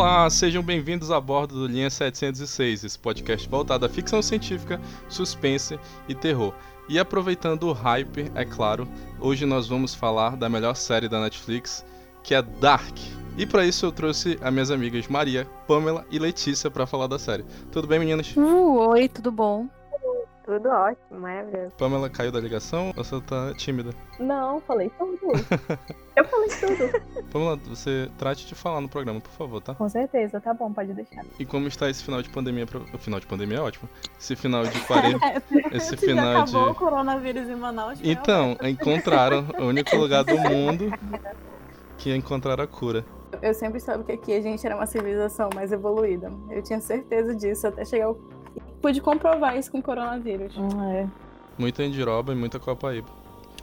Olá, sejam bem-vindos a bordo do Linha 706, esse podcast voltado à ficção científica, suspense e terror. E aproveitando o hype, é claro, hoje nós vamos falar da melhor série da Netflix, que é Dark. E para isso eu trouxe as minhas amigas Maria, Pamela e Letícia para falar da série. Tudo bem, meninas? Uh, oi, tudo bom? Tudo ótimo, maravilhoso. Pamela caiu da ligação ou você tá tímida? Não, falei tudo. eu falei tudo. Pamela, você trate de falar no programa, por favor, tá? Com certeza, tá bom, pode deixar. E como está esse final de pandemia? Pra... O final de pandemia é ótimo. Esse final de quarentena. esse Se final já de. acabou o coronavírus em Manaus. Então, encontraram o único lugar do mundo que encontraram a cura. Eu sempre soube que aqui a gente era uma civilização mais evoluída. Eu tinha certeza disso até chegar ao... Pude comprovar isso com o coronavírus. é. Muita endiroba e muita copaíba.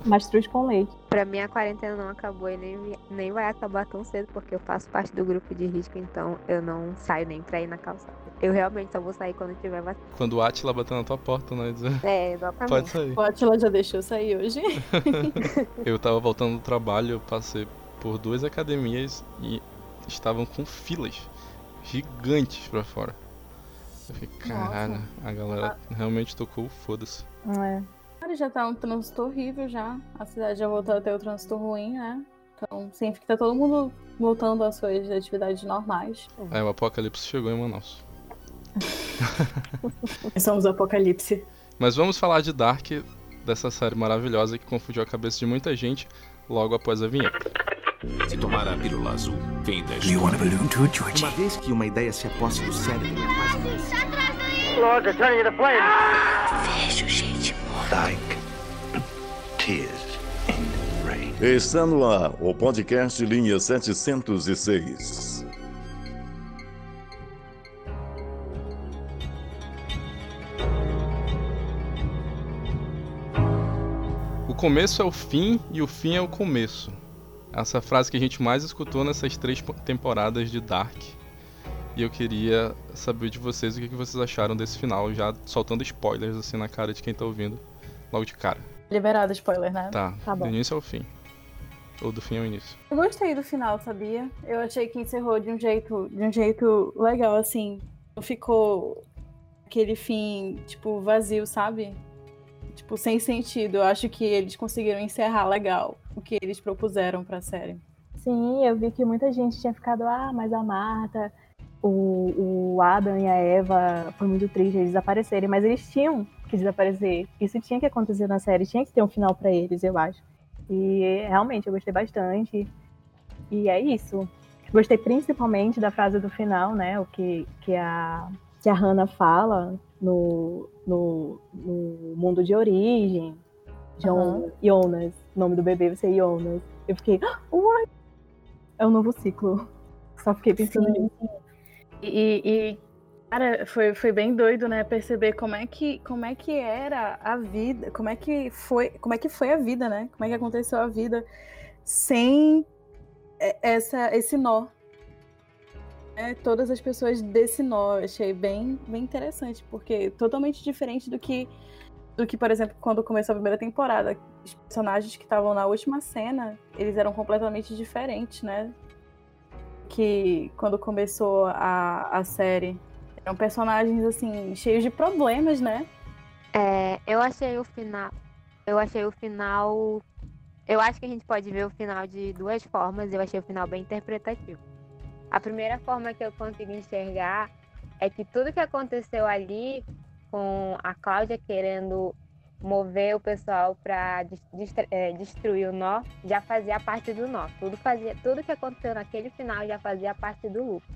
Mastruz com leite. Pra mim a quarentena não acabou e nem, nem vai acabar tão cedo, porque eu faço parte do grupo de risco, então eu não saio nem pra ir na calçada. Eu realmente só vou sair quando tiver vacina. Quando o Atila bater na tua porta, né? Dizer, É, exatamente. Pode sair. O Atila já deixou sair hoje. Eu tava voltando do trabalho, eu passei por duas academias e estavam com filas gigantes pra fora. Eu fiquei, caralho, a galera realmente tocou o foda-se. É. Cara, já tá um trânsito horrível já. A cidade já voltou a ter o trânsito ruim, né? Então, sempre que tá todo mundo voltando às suas atividades normais. Aí o apocalipse chegou em Manaus. Somos o apocalipse. Mas vamos falar de Dark, dessa série maravilhosa que confundiu a cabeça de muita gente logo após a vinheta. Se tomar a pílula azul, da Do you want a balloon too? Uma vez que uma ideia se aposse do cérebro, Like tears in rain. Está no ar o podcast Linha 706. Começo é o fim e o fim é o começo. Essa frase que a gente mais escutou nessas três po- temporadas de Dark. E eu queria saber de vocês o que que vocês acharam desse final, já soltando spoilers assim na cara de quem tá ouvindo, logo de cara. Liberado spoiler, né? Tá, Tá bom. do início ao fim. Ou do fim ao início. Eu gostei do final, sabia? Eu achei que encerrou de um jeito, de um jeito legal, assim. Não ficou aquele fim, tipo, vazio, sabe? Tipo, sem sentido. Eu acho que eles conseguiram encerrar legal o que eles propuseram pra série. Sim, eu vi que muita gente tinha ficado, ah, mas a Marta, o, o Adam e a Eva, foi muito triste eles desaparecerem, mas eles tinham que desaparecer. Isso tinha que acontecer na série, tinha que ter um final pra eles, eu acho. E realmente eu gostei bastante. E é isso. Gostei principalmente da frase do final, né? O que, que, a, que a Hannah fala no, no, no mundo de origem. John, Jonas. O nome do bebê vai ser Jonas. Eu fiquei, "Ah, what? É um novo ciclo. Só fiquei pensando nisso. E, e, cara, foi, foi bem doido, né? Perceber como é que como é que era a vida, como é que foi, como é que foi a vida, né? Como é que aconteceu a vida sem e- essa esse nó. É, todas as pessoas desse nó, achei bem bem interessante, porque totalmente diferente do que do que, por exemplo, quando começou a primeira temporada, os personagens que estavam na última cena, eles eram completamente diferentes, né? que quando começou a, a série eram personagens assim cheios de problemas, né? É, eu achei o final. Eu achei o final. Eu acho que a gente pode ver o final de duas formas. Eu achei o final bem interpretativo. A primeira forma que eu consegui enxergar é que tudo que aconteceu ali, com a Cláudia querendo mover o pessoal para destruir o nó, já fazia parte do nó. Tudo, fazia, tudo que aconteceu naquele final já fazia parte do lucro.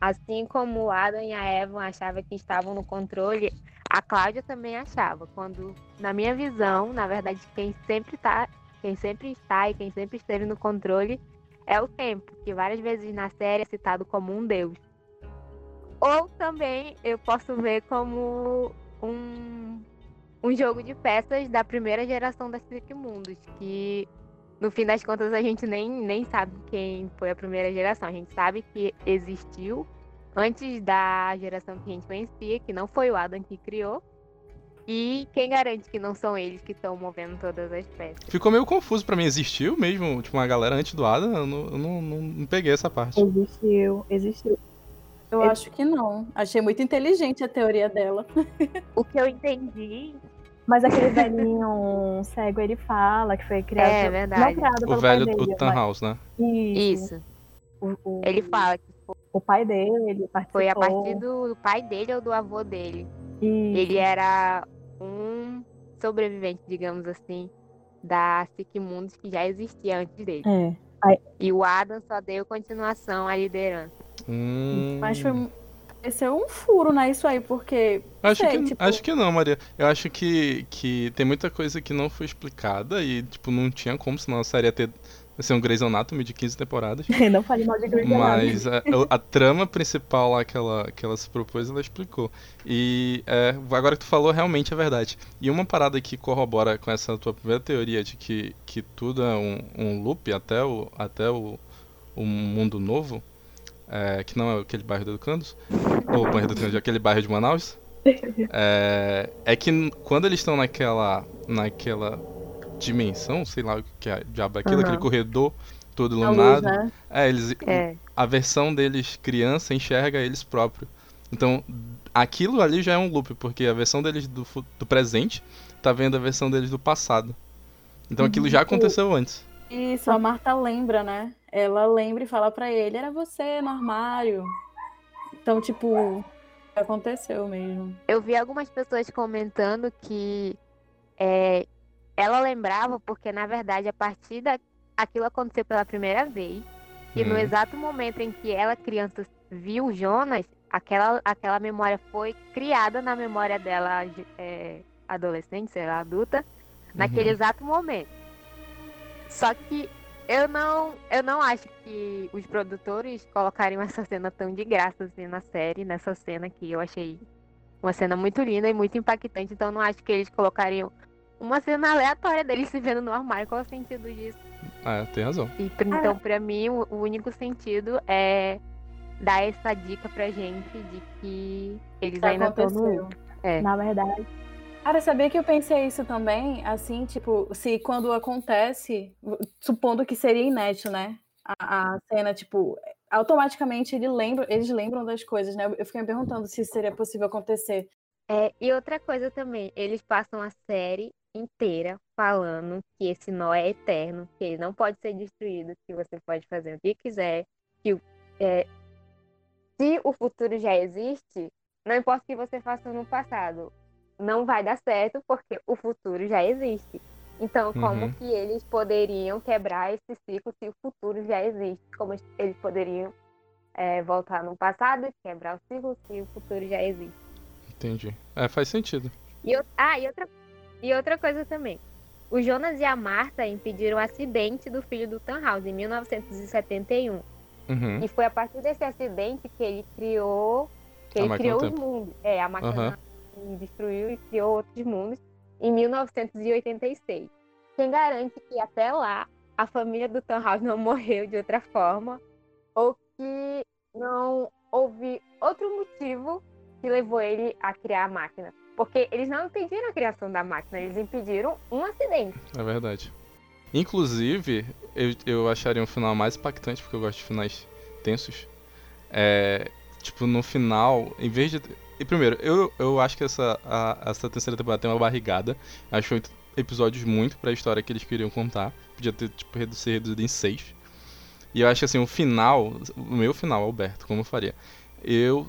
Assim como o Adam e a Evan achavam que estavam no controle, a Cláudia também achava. Quando, na minha visão, na verdade, quem sempre tá, quem sempre está e quem sempre esteve no controle é o tempo, que várias vezes na série é citado como um deus. Ou também eu posso ver como um, um jogo de peças da primeira geração das Mundos, que no fim das contas a gente nem, nem sabe quem foi a primeira geração. A gente sabe que existiu antes da geração que a gente conhecia, que não foi o Adam que criou. E quem garante que não são eles que estão movendo todas as peças? Ficou meio confuso pra mim. Existiu mesmo, tipo, uma galera antes do Adam? Eu não, eu não, não- não peguei essa parte. Existiu, existiu. Eu Ele- acho que não. Achei muito inteligente a teoria dela. O que eu entendi Mas aquele velhinho cego, ele fala que foi criado. É, não verdade. criado O velho pai do dele, Tannhaus, né? mas- Isso. isso. O, o- Ele fala que O pai dele participou. foi a partir do pai dele ou do avô dele. Isso. Ele era um sobrevivente, digamos assim, da Sigmundos que já existia antes dele. É. E o Adam só deu continuação à liderança. Hum. Mas foi. Pareceu um furo, né? Isso aí, porque. Acho, sei, que, tipo- acho que não, Maria. Eu acho que, que tem muita coisa que não foi explicada e, tipo, não tinha como, senão a série ia ter ia ser um Grey's Anatomy de 15 temporadas. Não fale mal de Grey's Anatomy. Mas a, a trama principal lá que ela, que ela se propôs, ela explicou. E é, agora que tu falou, realmente é verdade. E uma parada que corrobora com essa tua primeira teoria de que, que tudo é um, um loop até o, até o, o mundo novo, é, que não é aquele bairro do Educandos, ou bairro do Educandos, é aquele bairro de Manaus, é, é que quando eles estão naquela, naquela dimensão, sei lá o que é diabo é aquilo, Aham. aquele corredor todo A luz, iluminado. né? É, eles, É. a versão deles criança enxerga eles próprios. Então, aquilo ali já é um loop, porque a versão deles do, do presente tá vendo a versão deles do passado. Então aquilo já aconteceu antes. Isso, a Marta lembra, né? Ela lembra e fala pra ele: era você no armário. Então, tipo, aconteceu mesmo. Eu vi algumas pessoas comentando que é, ela lembrava porque, na verdade, a partir da aquilo aconteceu pela primeira vez. E no Hum. exato momento em que ela, criança, viu Jonas, aquela, aquela memória foi criada na memória dela, é, adolescente, sei lá, adulta, naquele Uhum. exato momento. Só que eu não, eu não acho que os produtores colocariam essa cena tão de graça assim na série, nessa cena que eu achei uma cena muito linda e muito impactante, então não acho que eles colocariam uma cena aleatória deles se vendo no armário. Qual é o sentido disso? É, tem razão. E, pr- então, pra mim, o, único sentido é dar essa dica pra gente de que eles Que ainda estão no. É. Na verdade, Cara, sabia que eu pensei isso também? Assim, tipo, se quando acontece, supondo que seria inédito, né? A, a cena, tipo, automaticamente ele lembra, eles lembram das coisas, né? Eu fiquei me perguntando se seria possível acontecer. É, e outra coisa também, eles passam a série inteira falando que esse nó é eterno, que ele não pode ser destruído, que você pode fazer o que quiser, que é, se o futuro já existe, não importa o que você faça no passado, não vai dar certo porque o futuro já existe. Então, como Uhum. que eles poderiam quebrar esse ciclo se o futuro já existe? Como eles poderiam é, voltar no passado e quebrar o ciclo se o futuro já existe? Entendi. É, faz sentido. E, ou- ah, e outra, e outra coisa também. O Jonas e a Marta impediram o acidente do filho do Tannhaus em 1971. Uhum. E foi a partir desse acidente que ele criou, que A ele criou os mundos. É, a máquina e destruiu e criou outros mundos em 1986. Quem garante que até lá a família do Tannhaus não morreu de outra forma ou que não houve outro motivo que levou ele a criar a máquina? Porque eles não impediram a criação da máquina, eles impediram um acidente. É verdade. Inclusive, eu, eu acharia um final mais impactante, porque eu gosto de finais tensos. É, tipo, no final, em vez de. E primeiro, eu, eu acho que essa, a- essa terceira temporada tem uma barrigada. Acho oito episódios muito pra história que eles queriam contar. Podia ter, tipo, redu- ser reduzido em seis. E eu acho que assim, o final, o meu final, Alberto, como eu faria? Eu,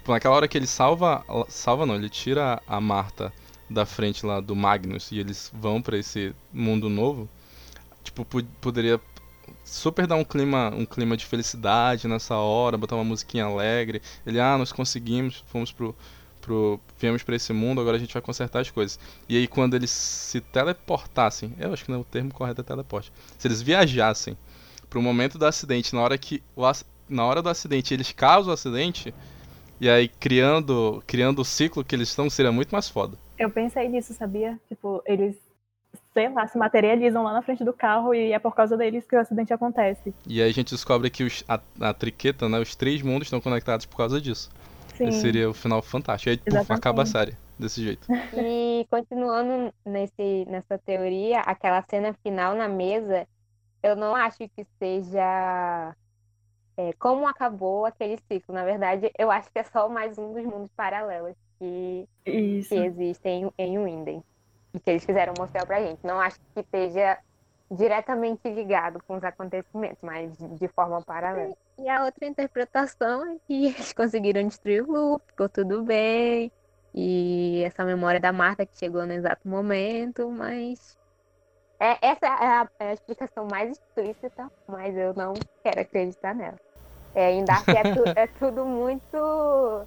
tipo, naquela hora que ele salva, salva não, ele tira a Marta da frente lá do Magnus e eles vão pra esse mundo novo, tipo, poderia super dar um clima, um clima de felicidade nessa hora, botar uma musiquinha alegre. Ele, ah, nós conseguimos, fomos pro pro viemos pra esse mundo, agora a gente vai consertar as coisas. E aí quando eles se teleportassem, eu acho que não, o termo correto é teleporte. Se eles viajassem pro momento do acidente, na hora que o na hora do acidente eles causam o acidente, e aí criando criando o ciclo que eles estão, seria muito mais foda. eu pensei nisso, sabia? Tipo, eles, sei lá, se materializam lá na frente do carro e é por causa deles que o acidente acontece. E aí a gente descobre que os, a, a triqueta, né, os três mundos estão conectados por causa disso. Sim. Esse seria o final fantástico. E aí puf, acaba a série desse jeito. E continuando nesse, nessa teoria, aquela cena final na mesa, eu não acho que seja é, como acabou aquele ciclo. Na verdade, eu acho que é só mais um dos mundos paralelos que, que existem em Winden. E que eles quiseram mostrar pra gente. Não acho que esteja diretamente ligado com os acontecimentos, mas de forma paralela. E a outra interpretação é que eles conseguiram destruir o Lu, ficou tudo bem. E essa memória da Marta que chegou no exato momento, mas é, essa é a, é a, explicação mais explícita, mas eu não quero acreditar nela. É, em Dark é, tu, é tudo muito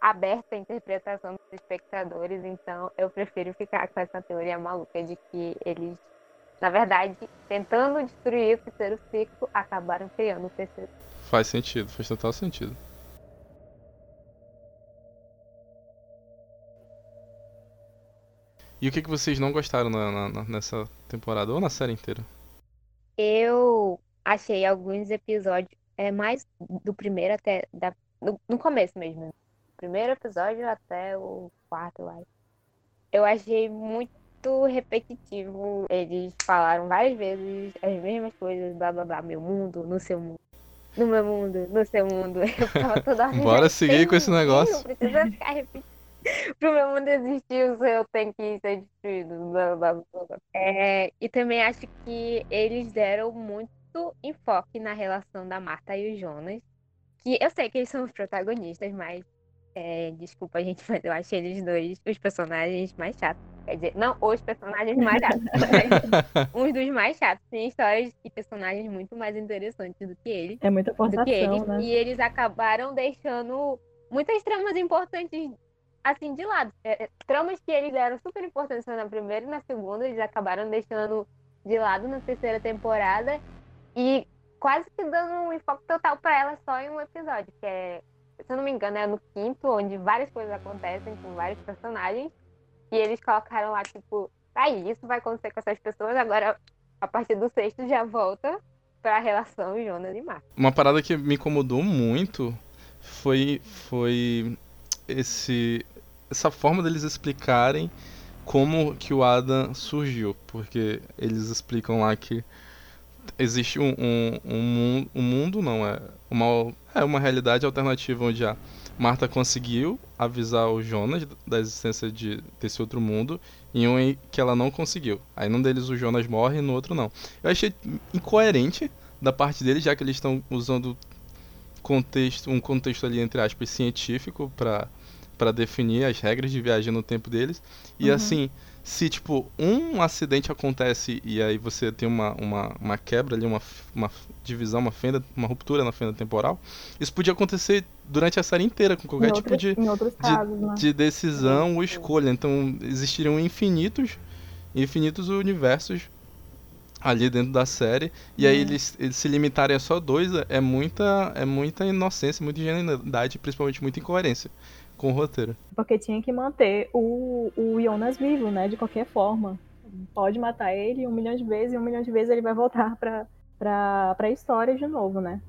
aberto à interpretação dos espectadores, então eu prefiro ficar com essa teoria maluca de que eles na verdade, tentando destruir o terceiro ciclo, acabaram criando o terceiro. Faz sentido, faz total sentido. E o que, que vocês não gostaram na, na, nessa temporada ou na série inteira? Eu achei alguns episódios, é mais do primeiro até da, no, no começo mesmo. Primeiro episódio até o quarto, eu acho. Eu achei muito repetitivo. Eles falaram várias vezes as mesmas coisas, blá blá blá, meu mundo, no seu mundo. No meu mundo, no seu mundo. Eu ficava toda hora. Bora seguir com esse negócio. Não precisa ficar repetindo. Pro meu mundo existir, o seu tem que ser destruído. Blá, blá, blá, blá. É, e também acho que eles deram muito enfoque na relação da Marta e o Jonas. Que eu sei que eles são os protagonistas, mas é, desculpa, gente, mas eu achei eles dois os personagens mais chatos. Quer dizer, não os personagens mais chatos, mas uns dos mais chatos. Tem histórias e personagens muito mais interessantes do que eles. É muita forçação, do que eles. Né? E eles acabaram deixando muitas tramas importantes assim de lado. É, é tramas que eles eram super importantes na primeira e na segunda, eles acabaram deixando de lado na terceira temporada e quase que dando um enfoque total para ela só em um episódio, que é se eu não me engano, é no quinto, onde várias coisas acontecem com vários personagens. E eles colocaram lá, tipo, aí, isso vai acontecer com essas pessoas, agora a partir do sexto já volta pra relação Jonas e Mark. Uma parada que me incomodou muito foi, foi esse, essa forma deles explicarem como que o Adam surgiu. Porque eles explicam lá que existe um, um, um, um mundo, não, é uma, é uma realidade alternativa onde a Marta conseguiu avisar o Jonas da existência de, desse outro mundo em um em que ela não conseguiu. Aí num deles o Jonas morre e no outro não. Eu achei incoerente da parte deles, já que eles estão usando contexto, um contexto ali entre aspas científico para para definir as regras de viagem no tempo deles. E uhum. assim, se tipo um acidente acontece e aí você tem uma, uma, uma quebra ali, uma, uma divisão, uma fenda, uma ruptura na fenda temporal, isso podia acontecer durante a série inteira, com qualquer em tipo de, casos, de, né? de, decisão ou escolha. Então existiriam infinitos, infinitos universos ali dentro da série. E aí uhum. eles, eles se limitarem a só dois é muita, é muita inocência, muita ingenuidade, principalmente muita incoerência com o roteiro. Porque tinha que manter o, o Jonas vivo, né? De qualquer forma. Pode matar ele um milhão de vezes e um milhão de vezes ele vai voltar pra, pra, pra história de novo, né?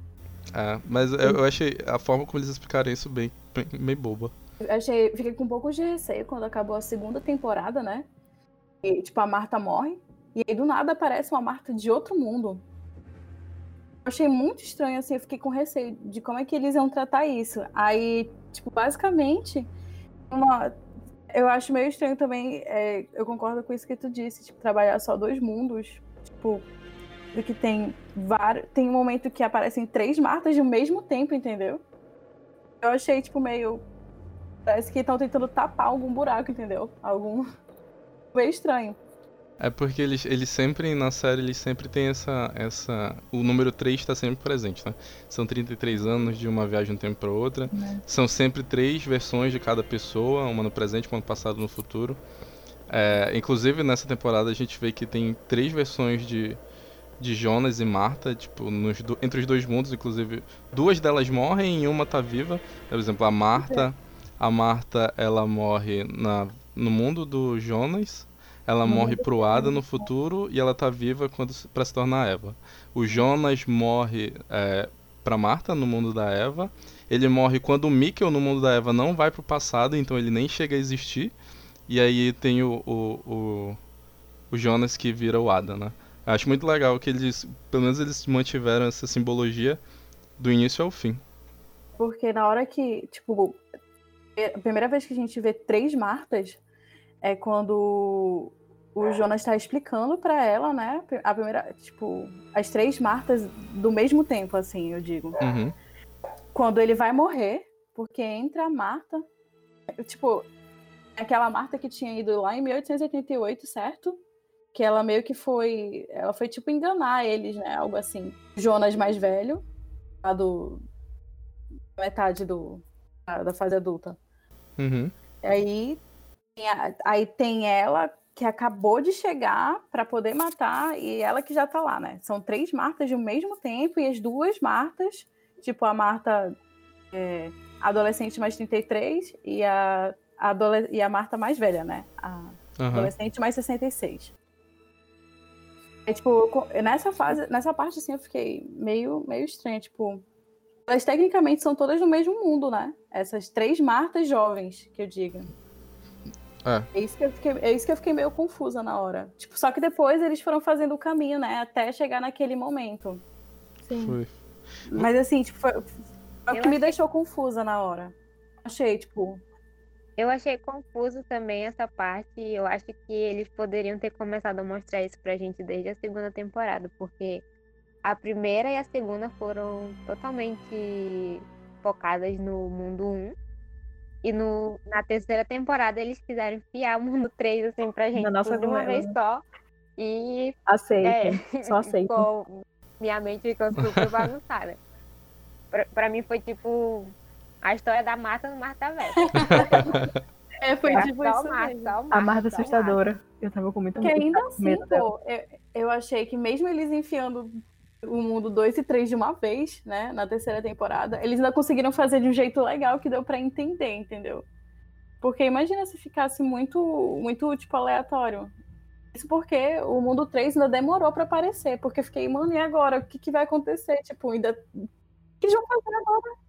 É, mas eu, eu achei a forma como eles explicaram isso bem, bem, bem boba. Eu achei, fiquei com um pouco de receio quando acabou a segunda temporada, né? E, tipo, a Marta morre. E aí do nada aparece uma Marta de outro mundo. Achei muito estranho, assim, eu fiquei com receio de como é que eles iam tratar isso. Aí Tipo, basicamente, uma, eu acho meio estranho também, é, eu concordo com isso que tu disse, tipo, trabalhar só dois mundos, tipo, do que tem vários, tem um momento que aparecem três Martas ao mesmo tempo, entendeu? Eu achei, tipo, meio, parece que estão tentando tapar algum buraco, entendeu? Algum, meio estranho. É porque eles, eles sempre, na série, eles sempre tem essa. essa o número 3 está sempre presente, né? São 33 anos de uma viagem de um tempo para outra. Né. São sempre três versões de cada pessoa, uma no presente, uma no passado e no futuro. É, inclusive, nessa temporada, a gente vê que tem três versões de, de Jonas e Marta, tipo, nos, entre os dois mundos, inclusive. Duas delas morrem e uma tá viva. Por exemplo, a Marta. A Marta, ela morre na, no mundo do Jonas ela morre pro Ada no futuro e ela tá viva quando para se tornar Eva. O Jonas morre é, para Marta no mundo da Eva. Ele morre quando o Mikkel no mundo da Eva não vai pro passado, então ele nem chega a existir. E aí tem o, o, o, o Jonas que vira o Ada, né? Acho muito legal que eles, pelo menos eles mantiveram essa simbologia Do início ao fim. Porque na hora que, tipo, é, a primeira vez que a gente vê três Martas é quando o Jonas está explicando para ela, né? A primeira, tipo, as três Martas do mesmo tempo, assim, eu digo. Uhum. Quando ele vai morrer, porque entra a Marta, tipo, aquela Marta que tinha ido lá em 1888, certo? Que ela meio que foi, ela foi tipo enganar eles, né? Algo assim. Jonas mais velho, lá do metade do da fase adulta. Uhum. Aí, aí tem ela que acabou de chegar para poder matar e ela que já tá lá, né? São três Martas de um mesmo tempo e as duas Martas, tipo a Marta é, adolescente mais 33 e a, a e a Marta mais velha, né? A Aham. adolescente mais 66. É, tipo, nessa fase, nessa parte assim, eu fiquei meio, meio estranha, tipo, elas tecnicamente são todas no mesmo mundo, né? Essas três Martas jovens, que eu digo. É. É isso que eu fiquei, é isso que eu fiquei meio confusa na hora. Tipo, só que depois eles foram fazendo o caminho, né? Até chegar naquele momento. Sim. Foi. Mas assim, tipo, foi, foi o que me achei- deixou confusa na hora. Achei, tipo, Eu achei confuso também essa parte. e Eu acho que eles poderiam ter começado a mostrar isso pra gente desde a segunda temporada, porque a primeira e a segunda foram totalmente focadas no mundo 1. E no, na terceira temporada eles quiseram enfiar o mundo 3 assim pra gente Na nossa tudo de uma vez só. E Aceitem. é, Só aceitem. ficou- minha mente ficou super bagunçada. Pra, pra mim foi tipo a história da Marta no Marta Verso. é, foi tipo isso o A Marta, assustadora. Eu tava com muito Porque ainda assim, pô, eu, eu achei que mesmo eles enfiando o mundo 2 e 3 de uma vez, né, na terceira temporada, eles ainda conseguiram fazer de um jeito legal que deu pra entender, entendeu? Porque imagina se ficasse muito, muito, tipo, aleatório. Isso porque o mundo 3 ainda demorou pra aparecer, porque eu fiquei, mano, e agora? O que, que vai acontecer? Tipo, ainda. O que eles vão fazer agora?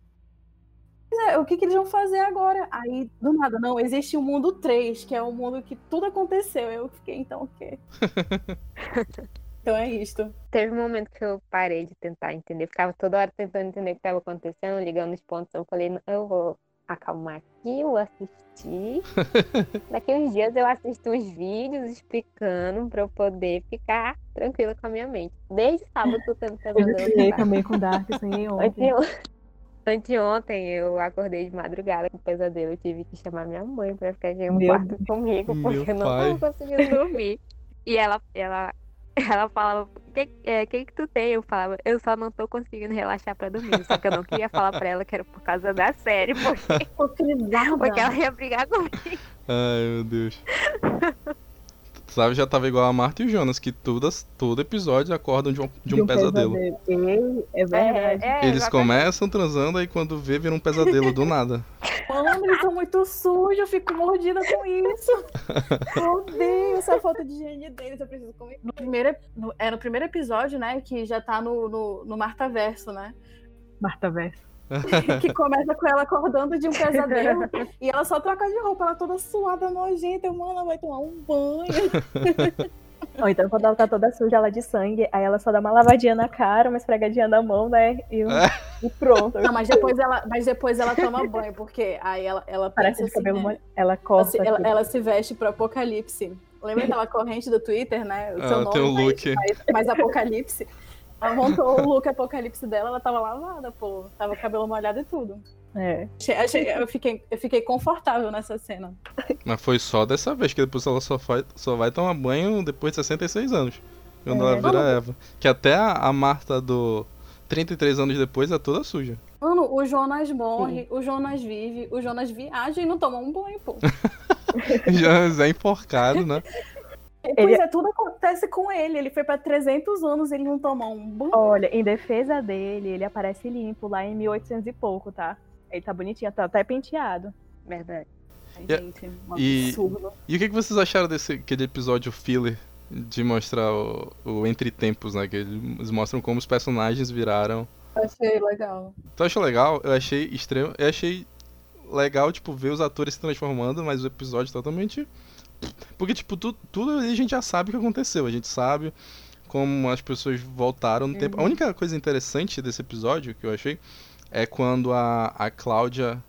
É, o que, que eles vão fazer agora? Aí, do nada, não, existe o mundo 3, que é o mundo que tudo aconteceu. Eu fiquei, então, o quê? então é isto. Teve um momento que eu parei de tentar entender, ficava toda hora tentando entender o que estava acontecendo, ligando os pontos. Eu falei, "Não, eu vou acalmar aqui, eu assistir. Daqui uns dias eu assisto uns vídeos explicando pra eu poder ficar tranquila com a minha mente. Desde sábado eu tô tendo Eu sonhei Dark. também com Dark, sonhei ontem. Anteon- Anteontem eu acordei de madrugada com pesadelo. Eu tive que chamar minha mãe pra ficar aqui no Meu quarto comigo, porque eu não tava conseguindo dormir. E ela, ela, ela falava, o que, é, que que tu tem? Eu falava, eu só não tô conseguindo relaxar pra dormir. Só que eu não queria falar pra ela que era por causa da série, porque, porque ela ia brigar comigo. Ai, meu Deus. Sabe, já tava igual a Marta e o Jonas, que todas, todo episódio acordam de um, de um pesadelo. Ei, É verdade. É, é, Eles exatamente. começam transando, aí quando vê, vira um pesadelo do nada. Mano, eles são muito sujos, eu fico mordida com isso. Eu odeio essa falta de higiene deles, eu preciso comer. No primeiro, no- é no primeiro episódio, né, que já tá no, no, no Marta Verso, né? Marta Verso. que começa com ela acordando de um pesadelo e ela só troca de roupa, ela toda suada, nojenta. Eu, mano, ela vai tomar um banho. Ou então, quando ela tá toda suja, ela de sangue, aí ela só dá uma lavadinha na cara, uma esfregadinha na mão, né? E, e pronto. Não, mas depois ela, mas depois ela toma banho, porque aí ela, ela Parece de cabelo assim, né? Ela ela, corta. se, ela, aqui. ela se veste pro apocalipse. Lembra aquela corrente do Twitter, né? O seu Ela nome mais- look. Mais, mais apocalipse. Ela montou o look apocalipse dela, ela tava lavada, pô. Tava com o cabelo molhado e tudo. É. Achei- achei- eu, fiquei, eu fiquei confortável nessa cena. Mas foi só dessa vez, que depois ela só vai, só vai tomar banho depois de 66 anos. Quando É. ela vira Eva. Que até a, a Marta do 33 anos depois é toda suja. Mano, o Jonas morre, o Jonas vive, o Jonas viaja e não toma um banho, pô. Já é enforcado, né? Pois é, tudo acontece com ele. Ele foi pra 300 anos e ele não toma um banho. Olha, em defesa dele, ele aparece limpo lá em 1800 e pouco, tá? Ele tá bonitinho, tá até penteado. Verdade. Ai, E- gente, um e- absurdo. E o que, que vocês acharam desse aquele episódio filler de mostrar o, o Entre Tempos, né? Que eles mostram como os personagens viraram. Achei legal. Tu achou legal? Eu achei extremo. Eu achei legal, tipo, ver os atores se transformando, mas o episódio totalmente. Porque, tipo, tu, tudo ali a gente já sabe o que aconteceu. A gente sabe como as pessoas voltaram no tempo. A única coisa interessante desse episódio que eu achei é quando a, a Cláudia,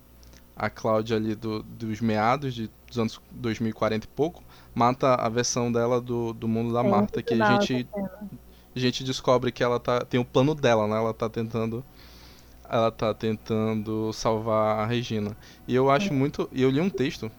a Cláudia ali do, dos meados de, dos anos 2040 e pouco, mata a versão dela do, do mundo da É, Marta, que a gente, a gente descobre que ela tá, tem o plano dela, né? Ela tá tentando ela tá tentando salvar a Regina. E eu acho muito, e eu li um texto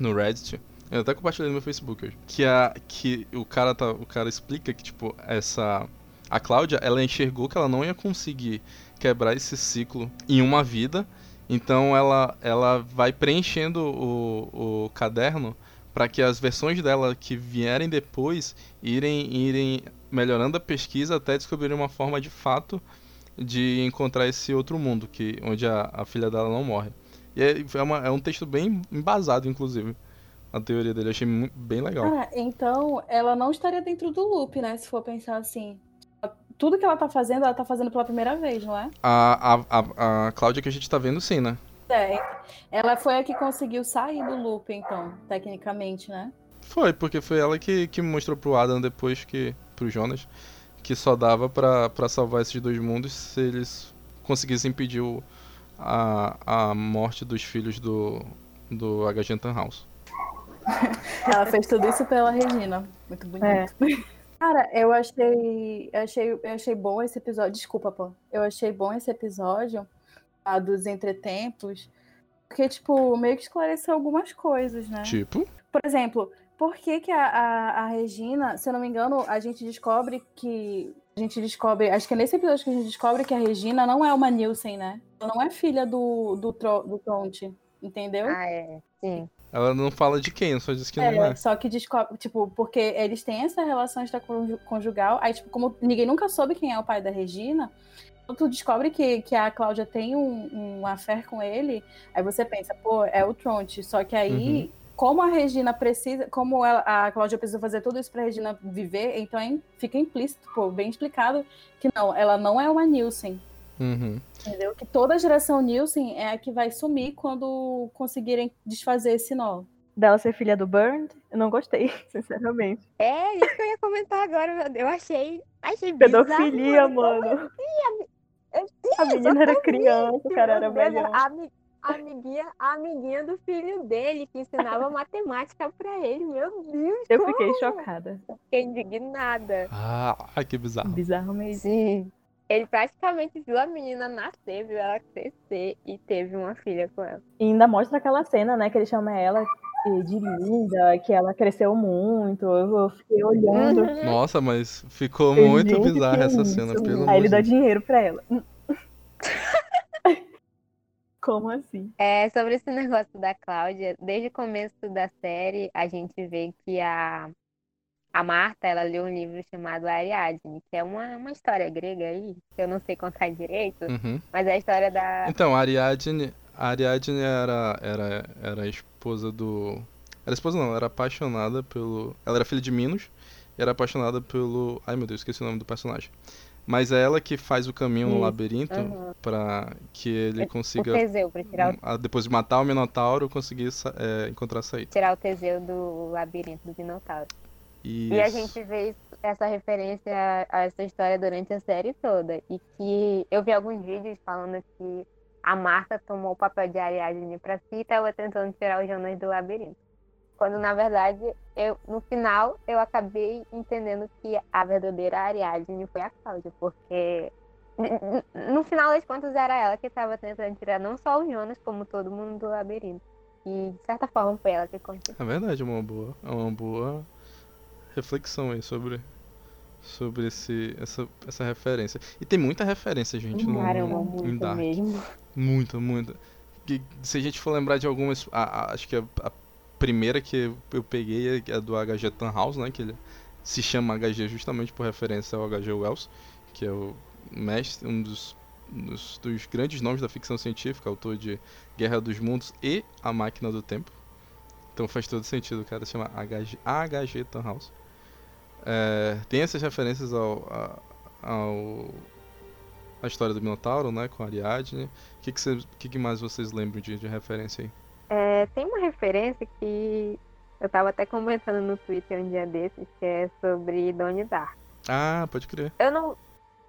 no Reddit, eu até compartilhei no meu Facebook hoje, que a que o cara tá, o cara explica que tipo essa a Cláudia, ela enxergou que ela não ia conseguir quebrar esse ciclo em uma vida, então ela ela vai preenchendo o, o caderno para que as versões dela que vierem depois irem irem melhorando a pesquisa até descobrirem uma forma de fato de encontrar esse outro mundo que onde a, a filha dela não morre. E é, é, uma- é um texto bem embasado, inclusive, a teoria dele. Achei bem legal. Ah, então ela não estaria dentro do loop, né? Se for pensar assim. Tudo que ela tá fazendo, ela tá fazendo pela primeira vez, não é? A, a, a, a Cláudia que a gente tá vendo sim, né? É. Ela foi a que conseguiu sair do loop, então, tecnicamente, né? Foi, porque foi ela que, que mostrou pro Adam depois que. pro Jonas, que só dava pra, pra salvar esses dois mundos se eles conseguissem impedir o, a, a morte dos filhos do, do H. Gentan House. Ela fez tudo isso pela Regina. Muito bonito. É. Cara, eu achei, eu achei, eu achei bom esse episódio. Desculpa, pô. Eu achei bom esse episódio a dos entretempos, porque tipo meio que esclareceu algumas coisas, né? Tipo, Por exemplo, por que, que a, a, a Regina, se eu não me engano, a gente descobre que. A gente descobre. Acho que é nesse episódio que a gente descobre que a Regina não é uma Nielsen, né? Ela não é filha do, do, Tro, do Tronte, entendeu? Ah, é. Sim. Ela não fala de quem, só diz que não É, é. só que descobre, tipo, porque eles têm essa relação extraconjugal, aí, tipo, como ninguém nunca soube quem é o pai da Regina, tu descobre que, que a Cláudia tem um, um affair com ele, aí você pensa, pô, é o Tronte. Só que aí, Uhum. como a Regina precisa, como ela- a Cláudia precisa fazer tudo isso pra Regina viver, então é- fica implícito, pô, bem explicado, que não, ela não é uma Nielsen. Uhum. Entendeu? Que toda a geração Nielsen é a que vai sumir quando conseguirem desfazer esse nó. Dela ser filha do Burn, eu não gostei, sinceramente. É isso que eu ia comentar agora. Eu achei. Achei bizarro, Pedofilia, mano. mano. Eu- A menina era criança, o cara era velhão. a, ami- a amiguinha, a amiguinha do filho dele que ensinava matemática pra ele. Meu Deus, Eu fiquei chocada. fiquei indignada. Ah, que bizarro. Bizarro mesmo. Sim. Ele praticamente viu a menina nascer, viu ela crescer e teve uma filha com ela. E ainda mostra aquela cena, né, que ele chama ela de linda, que ela cresceu muito. Eu eu fiquei olhando. Uhum. Nossa, mas ficou Gente, muito bizarra essa isso? cena, pelo Aí ele dá dinheiro pra ela. Como assim? É, sobre esse negócio da Cláudia, desde o começo da série, a gente vê que a, a Marta, ela leu um livro chamado Ariadne, que é uma, uma história grega aí, que eu não sei contar direito, Uhum. mas é a história da... Então, a Ariadne, Ariadne era, era, era a esposa do. Era esposa não, ela era apaixonada pelo. Ela era filha de Minos e era apaixonada pelo. Ai meu Deus, esqueci o nome do personagem. Mas é ela que faz o caminho no labirinto Uhum. pra que ele O consiga, Teseu, pra tirar o, ah, depois de matar o Minotauro, conseguir é, encontrar a saída. tirar o Teseu do labirinto do Minotauro. E a Isso. gente vê isso- essa referência a essa história durante a série toda. E que eu vi alguns vídeos falando que a Marta tomou o papel de Ariadne pra si e estava tentando tirar o Jonas do labirinto. Quando, na verdade, eu, no final, eu acabei entendendo que a verdadeira Ariadne foi a Cláudia, porque no final das contas era ela que estava tentando tirar não só o Jonas, como todo mundo do labirinto. E, de certa forma, foi ela que conseguiu. É verdade, é uma boa, é uma boa reflexão aí sobre, sobre esse, essa, essa referência. E tem muita referência, gente, no, Caramba, no, em Dark. mesmo. Muita, muita. Que, se a gente for lembrar de algumas. a- a- acho que a, a primeira que eu peguei é a do HG Tannhaus, né? Que ele se chama HG justamente por referência ao HG Wells, que é o mestre, um dos, dos, dos grandes nomes da ficção científica, autor de Guerra dos Mundos e A Máquina do Tempo. Então faz todo sentido o cara se chama HG, HG Tannhaus. É, tem essas referências ao, a- ao a história do Minotauro, né, com a Ariadne. O que, que, cê- que, que mais vocês lembram de, de referência aí? É, tem uma referência que eu tava até comentando no Twitter um dia desses, que é sobre Donnie Darko. Ah, pode crer. Eu não,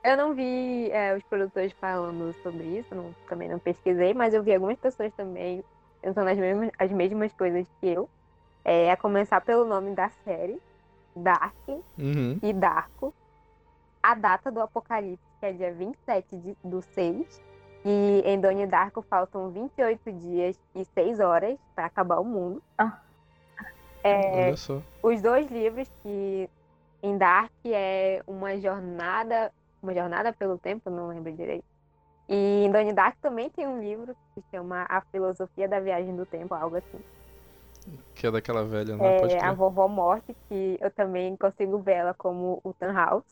eu não vi é, os produtores falando sobre isso, não- também não pesquisei, mas eu vi algumas pessoas também pensando as mesmas, as mesmas coisas que eu. É, a começar pelo nome da série, Dark Uhum. e Darko. A data do apocalipse, que é dia 27 de, do 6. E em Donnie Darko faltam 28 dias e 6 horas para acabar o mundo. Ah. É, Olha só. os dois livros que em Dark é uma jornada, uma jornada pelo tempo, não lembro direito. E em Donnie Dark também tem um livro que chama A Filosofia da Viagem do Tempo, algo assim. Que é daquela velha, né? É, a vovó morte, que eu também consigo ver ela como o Tannhaus.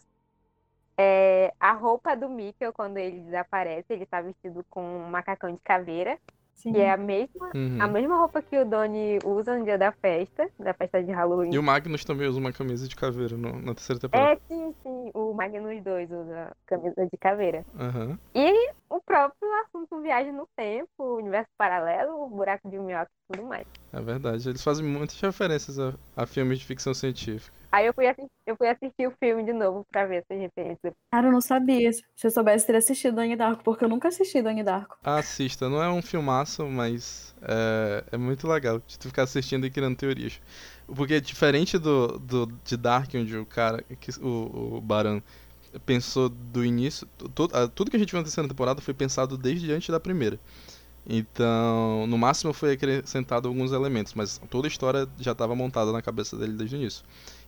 É, a roupa do Mikkel, quando ele desaparece, ele tá vestido com um macacão de caveira, Sim. que é a mesma, Uhum. a mesma roupa que o Donnie usa no dia da festa, da festa de Halloween. E o Magnus também usa uma camisa de caveira no- na terceira temporada. É, sim, sim, o Magnus 2 usa camisa de caveira. Aham. E o próprio assunto viagem no tempo, universo paralelo, o buraco de minhoca e tudo mais. É verdade. Eles fazem muitas referências a, a filmes de ficção científica. Aí eu fui, assi- eu fui assistir o filme de novo pra ver essas referências. Cara, eu não sabia. Se eu soubesse, teria assistido Donnie Darko, porque eu nunca assisti Donnie Darko. Assista, não é um filmaço, mas é, é muito legal de tu ficar assistindo e criando teorias. Porque diferente do, do de Dark, onde o cara, que, o, o Baran, pensou do início, tu- tu- tudo que a gente viu na terceira temporada foi pensado desde antes da primeira. Então, no máximo foi acrescentado alguns elementos, mas toda a história já estava montada na cabeça dele desde o início.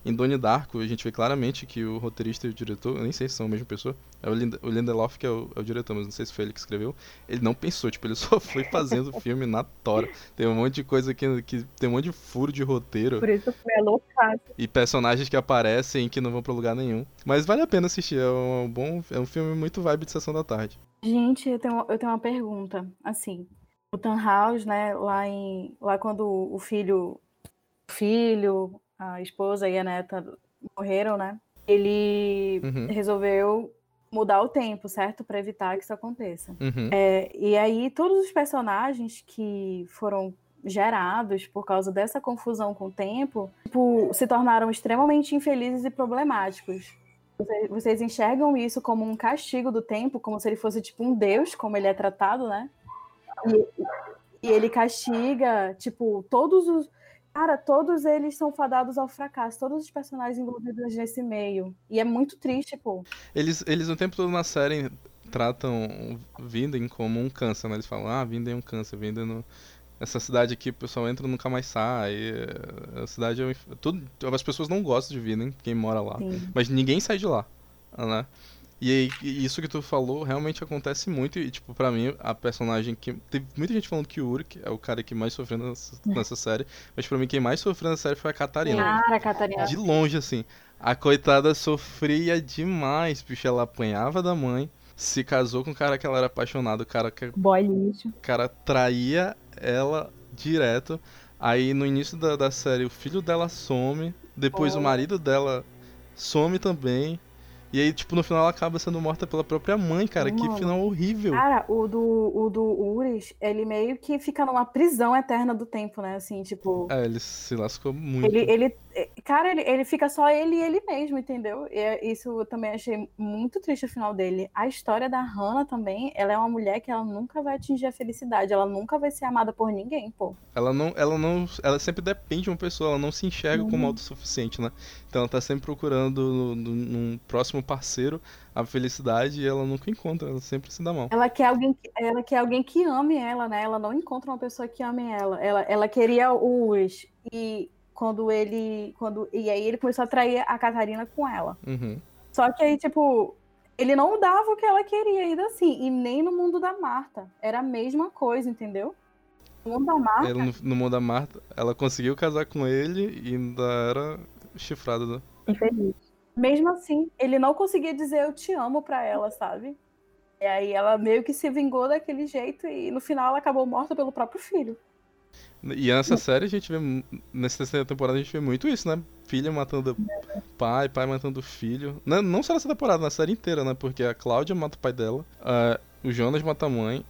Em Donnie Darko, a gente vê claramente que o roteirista e o diretor, eu nem sei se são a mesma pessoa, é o, Lind o Lindelof que é o, é o diretor, mas não sei se foi ele que escreveu. Ele não pensou, tipo, ele só foi fazendo o filme na tora. Tem um monte de coisa que, que tem um monte de furo de roteiro Por isso foi a loucura. e personagens que aparecem que não vão pra lugar nenhum. Mas vale a pena assistir, é um bom, é um filme muito vibe de sessão da tarde. Gente, eu tenho, eu tenho uma pergunta. Assim, o Tannhaus, né, lá em. Lá quando o filho. O filho, a esposa e a neta morreram, né? Ele Uhum. resolveu mudar o tempo, certo? Pra evitar que isso aconteça. Uhum. É, e aí, todos os personagens que foram gerados por causa dessa confusão com o tempo, tipo, se tornaram extremamente infelizes e problemáticos. Vocês- Vocês enxergam isso como um castigo do tempo, como se ele fosse tipo um deus, como ele é tratado, né? E, e ele castiga, tipo, todos os. Cara, todos eles são fadados ao fracasso, todos os personagens envolvidos nesse meio. E é muito triste, pô. Eles, eles o tempo todo na série tratam Vinden como um câncer, né? Eles falam, ah, Vinden é um câncer, Vinden no... Essa cidade aqui, o pessoal entra e nunca mais sai. é- A cidade é um... tudo... As pessoas não gostam de Vinden, quem mora lá. Sim. Mas ninguém sai de lá, né? E, aí, e isso que tu falou realmente acontece muito. E, tipo, pra mim, a personagem que. Tem muita gente falando que o Uruk é o cara que mais sofreu nessa, nessa série. Mas pra mim, quem mais sofreu nessa série foi a Catarina. Cara, Catarina. De longe, assim. A coitada sofria demais, bicho. Ela apanhava da mãe, se casou com o cara que ela era apaixonada, o cara que Boy lixo. o cara traía ela direto. Aí no início da, da série o filho dela some, depois o Oh. marido dela some também. E aí, tipo, no final ela acaba sendo morta pela própria mãe, cara. Que Mano. final horrível. Cara, o do, o do Uris, ele meio que fica numa prisão eterna do tempo, né? Assim, tipo. É, ele se lascou muito. Ele, ele, cara, ele, ele fica só ele e ele mesmo, entendeu? E é- isso eu também achei muito triste o final dele. A história da Hannah também, ela é uma mulher que ela nunca vai atingir a felicidade, ela nunca vai ser amada por ninguém, pô. Ela não, ela não, ela sempre depende de uma pessoa, ela não se enxerga como Uhum. autossuficiente, né? Então ela tá sempre procurando no- no- num próximo parceiro a felicidade e ela nunca encontra, ela sempre se dá mal. Ela quer alguém, que- ela quer alguém que ame ela, né? Ela não encontra uma pessoa que ame ela. Ela, ela queria o Uris e quando ele, quando e aí ele começou a trair a Catarina com ela. Uhum. Só que aí, tipo, ele não dava o que ela queria ainda assim. E nem no mundo da Marta. Era a mesma coisa, entendeu? No mundo da Marta. Ela, no, no mundo da Marta, ela conseguiu casar com ele e ainda era chifrada. Né? Infeliz. Mesmo assim, ele não conseguia dizer eu te amo pra ela, sabe? E aí ela meio que se vingou daquele jeito e no final ela acabou morta pelo próprio filho. E nessa série a gente vê, nessa terceira temporada a gente vê muito isso, né? Filha matando pai, pai matando filho. Não, não só nessa temporada, na série inteira, né? Porque a Cláudia mata o pai dela, a- o Jonas mata a mãe,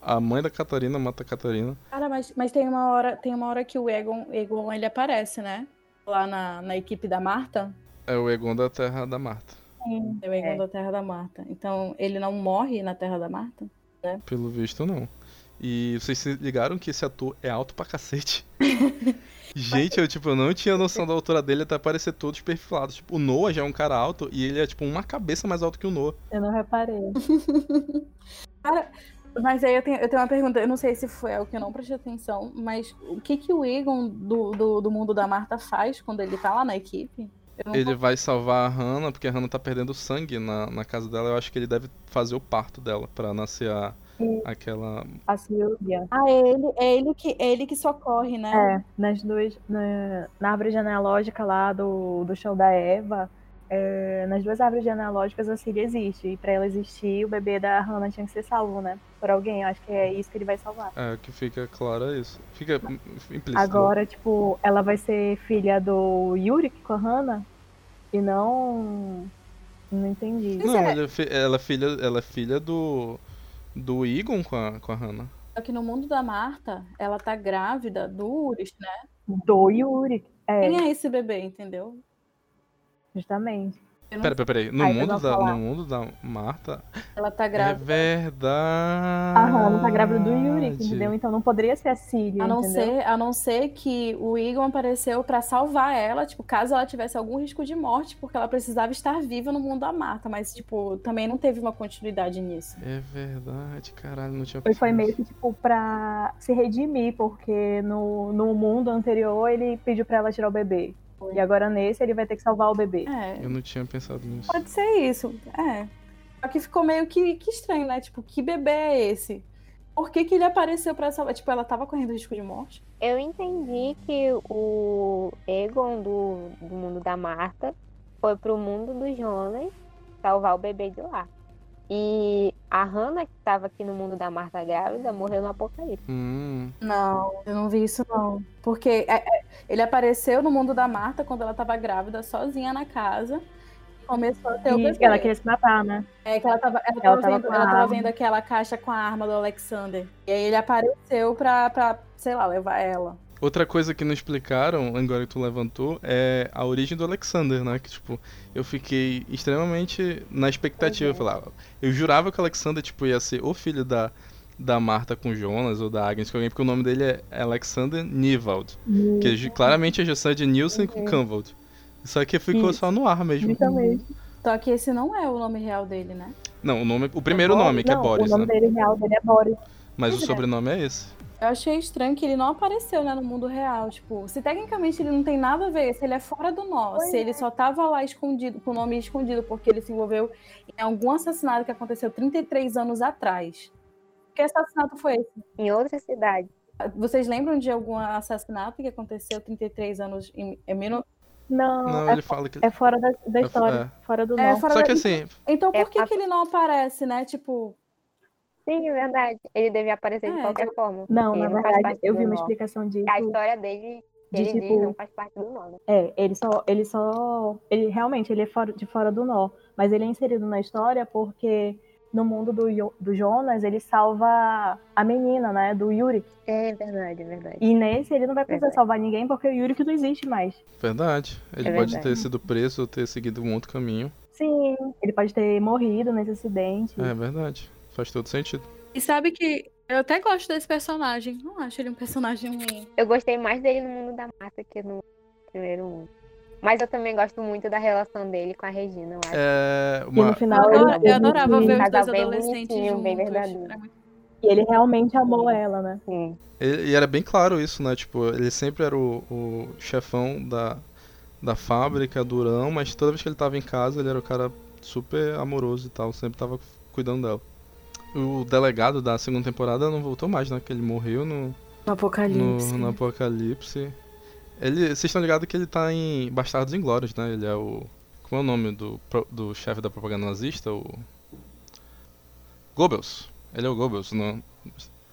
a, a mãe da Catarina mata a Catarina. Cara, mas, mas tem uma hora, tem uma hora que o Egon, Egon ele aparece, né? Lá na, na equipe da Marta. É o Egon da Terra da Marta. É o Egon É. da Terra da Marta. Então, ele não morre na Terra da Marta? Pelo visto, não. E vocês se ligaram que esse ator é alto pra cacete? Gente, eu, tipo, eu não tinha noção da altura dele até parecer todos perfilados. Tipo, o Noah já é um cara alto e ele é, tipo, uma cabeça mais alto que o Noah. Eu não reparei. Mas aí eu tenho, eu tenho uma pergunta, eu não sei se foi algo que eu não prestei atenção, mas o que que o Egon do, do, do mundo da Marta faz quando ele tá lá na equipe? Ele vai salvar a Hannah, porque a Hannah tá perdendo sangue na, na casa dela. Eu acho que ele deve fazer o parto dela pra nascer a, aquela. A Silvia. Ah, é ele, é ele que é ele que socorre, né? É, nas duas. Na, na árvore genealógica lá do, do show da Eva, é, nas duas árvores genealógicas a Síria existe. E pra ela existir, o bebê da Hannah tinha que ser salvo, né? Por alguém. Eu acho que é isso que ele vai salvar. É, o que fica claro é isso. Fica im- implícito. Agora, tipo, ela vai ser filha do Yurik com a Hannah e não. Não entendi. Não, ela é, fi- ela é filha, ela é filha do. Do Egon com a, com a Hannah. Só que no mundo da Marta, ela tá grávida do Uris, né? Do Yurik. É, Quem é esse bebê, entendeu? justamente. Eu não Pera, pera, peraí. No mundo, da, falar. no mundo da Marta. Ela tá É grávida. verdade. A Hannah tá grávida do Yurik, entendeu? Então não poderia ser a Síria, A não, entendeu? ser, a não ser que o Egon apareceu pra salvar ela, tipo, caso ela tivesse algum risco de morte, porque ela precisava estar viva no mundo da Marta, mas, tipo, também não teve uma continuidade nisso. É verdade, caralho, não tinha Foi, foi pensado meio que, tipo, pra se redimir, porque no, no mundo anterior ele pediu pra ela tirar o bebê. E agora nesse ele vai ter que salvar o bebê. É, Eu não tinha pensado nisso. pode ser isso, é. Só que ficou meio que, que estranho, né? Tipo, que bebê é esse? Por que, que ele apareceu pra salvar? Tipo, ela tava correndo risco de morte? Eu entendi que o Egon do, do mundo da Marta foi pro mundo do Jonas salvar o bebê de lá. E a Hannah, que estava aqui no mundo da Marta grávida, morreu no apocalipse. Hum, Não, eu não vi isso, não. Porque é, é, ele apareceu no mundo da Marta quando ela tava grávida, sozinha na casa. e Começou a ter o bebê. ela queria se matar, né? É que ela tava, ela Ela tava tava vendo, ela tava vendo aquela caixa com a arma do Alexander. E aí ele apareceu pra, pra sei lá, levar ela. Outra coisa que não explicaram, agora que tu levantou, é a origem do Alexander, né? Que, tipo, eu fiquei extremamente na expectativa. Eu, falava, eu jurava que o Alexander, tipo, ia ser o filho da, da Marta com Jonas ou da Agnes com alguém, porque o nome dele é Alexander Nivald. Que é claramente a gestão de Nielsen com Canvald. Só que ficou só no ar mesmo. Justamente. Só que esse não é o nome real dele, né? Não, o nome, o primeiro Boris? nome, que é Não, Boris, O nome né? dele real dele é Boris. Mas o é. sobrenome é esse. Eu achei estranho que ele não apareceu, né, no mundo real. Tipo, se tecnicamente ele não tem nada a ver, se ele é fora do nó, Pois se ele só tava lá escondido, com o nome escondido, porque ele se envolveu em algum assassinato que aconteceu 33 anos atrás. Que assassinato foi esse? Em outra cidade. Vocês lembram de algum assassinato que aconteceu 33 anos em, em minu- Não, Não, é, ele fala que. é fora da, da É- história. Fora do É, nó. fora Só da- que assim, Então É por que, a- que ele não aparece, né? Tipo, Sim, é verdade. Ele devia aparecer de É, qualquer forma. Não, na faz verdade, parte eu vi uma explicação disso. A história dele, de, ele tipo, diz, não faz parte do nó. né? É, ele só, ele só, ele realmente ele é fora, de fora do nó, mas ele é inserido na história porque no mundo do, do Jonas ele salva a menina, né, do Yurik. É verdade, é verdade. E nesse ele não vai precisar Verdade. salvar ninguém porque o Yurik não existe mais. verdade. Ele É pode verdade. ter sido preso ou ter seguido um outro caminho. Sim, ele pode ter morrido nesse acidente. É verdade. Faz todo sentido. e sabe que eu até gosto desse personagem. Não acho ele um personagem ruim. Eu gostei mais dele no mundo da mata que no primeiro mundo. Mas eu também gosto muito da relação dele com a Regina. Eu acho. É E no uma. final eu, ele, adora- eu adorava ver os dois bem adolescentes bonitinho, bem juntos. verdadeiro. E ele realmente amou ela, né? Sim. ele- E era bem claro isso, né? Tipo, ele sempre era o, o chefão da, da fábrica, durão, mas toda vez que ele tava em casa, ele era o cara super amoroso e tal, sempre tava cuidando dela. O delegado da segunda temporada não voltou mais, né? Que ele morreu no, No no, Apocalipse. no Apocalipse. Ele, vocês estão ligados que ele tá em Bastardos Inglórios, né? Ele é o. Como é o nome do, do chefe da propaganda nazista? O. Goebbels. Ele é o Goebbels. Não...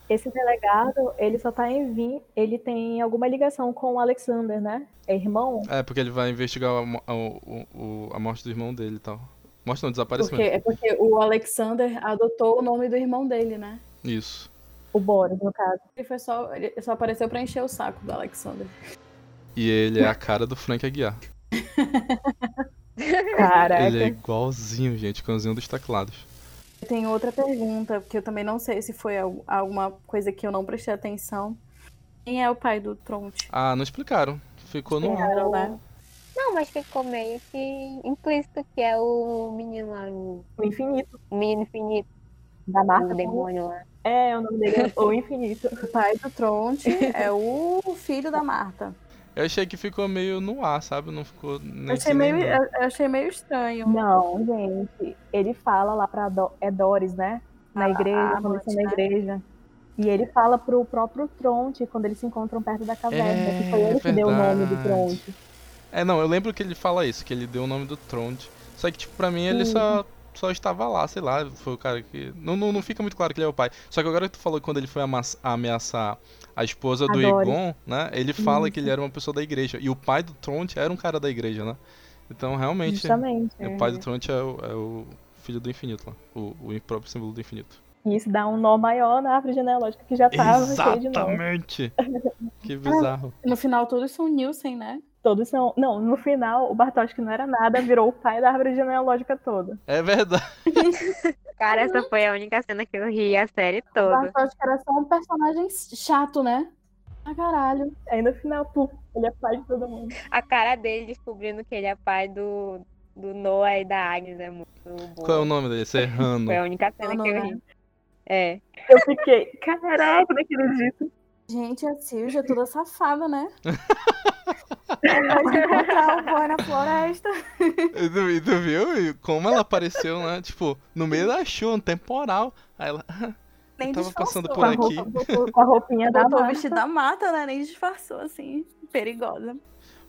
Esse delegado, ele só tá em vir, ele tem alguma ligação com o Alexander, né? É irmão? É, porque ele vai investigar a, a, o- o- a morte do irmão dele e tal. Morte não, desaparecimento. Porque, é porque o Alexander adotou o nome do irmão dele, né? Isso. O Boris, no caso. Ele, foi só, ele só apareceu pra encher o saco do Alexander. E ele é a cara do Frank Aguiar. Caraca. Ele é igualzinho, gente, igualzinho dos teclados. Tem outra pergunta, porque eu também não sei se foi al- alguma coisa que eu não prestei atenção. Quem é o pai do Tronte? Ah, não explicaram. Ficou no. Explicaram, né? Não, mas ficou meio que implícito que é o menino lá, o O infinito. o menino infinito, Da Marta. o demônio lá. É, o nome dele é O Infinito. O pai do Tronte é o filho da Marta. Eu achei que ficou meio no ar, sabe? Não ficou nem Eu achei meio, eu eu achei meio estranho. Não, gente. Ele fala lá pra Do- é Doris, né? Na A- igreja, a quando na né? igreja. E ele fala pro próprio Tronte quando eles se encontram perto da caverna. É, que foi ele que deu o nome do. Tronte. É, não, eu lembro que ele fala isso, que ele deu o nome do Tronte. Só que, tipo, pra mim ele Sim. só, só estava lá, sei lá, foi o cara que. Não, não, não fica muito claro que ele é o pai. Só que agora que tu falou que quando ele foi amas- ameaçar a esposa do. Egon, né? Ele fala Isso. que ele era uma pessoa da igreja. E o pai do Tronte era um cara da igreja, né? Então realmente. Justamente. O pai do Tronte é o, é o filho do infinito lá. O, o próprio símbolo do infinito. E isso dá um nó maior na árvore genealógica que já tava cheio de nó. Exatamente! que bizarro. No final, todos são Nielsen, né? Todos são. Não, no final, o Bartosz, que não era nada, virou o pai da árvore genealógica toda. É verdade. Cara, essa foi a única cena que eu ri a série O toda. Bartosz que era só um personagem chato, né? Ah, caralho. Aí no final, pum, ele é pai de todo mundo. A cara dele descobrindo que ele é pai do, do Noah e da Agnes é muito boa. Qual é o nome dele? Serrano. Foi a única cena Não, que eu ri. É. Eu fiquei, caraca, não acredito. Gente, a Silja é toda safada, né? Vai encontrar o boy na floresta. E tu, e tu viu E como ela apareceu, né? Tipo, no meio da chuva, um temporal. Aí ela. Nem tava disfarçou. passando Com por a aqui. roupa, com a roupinha da Botou o Marta. vestido da mata, né? Nem disfarçou, assim. Perigosa.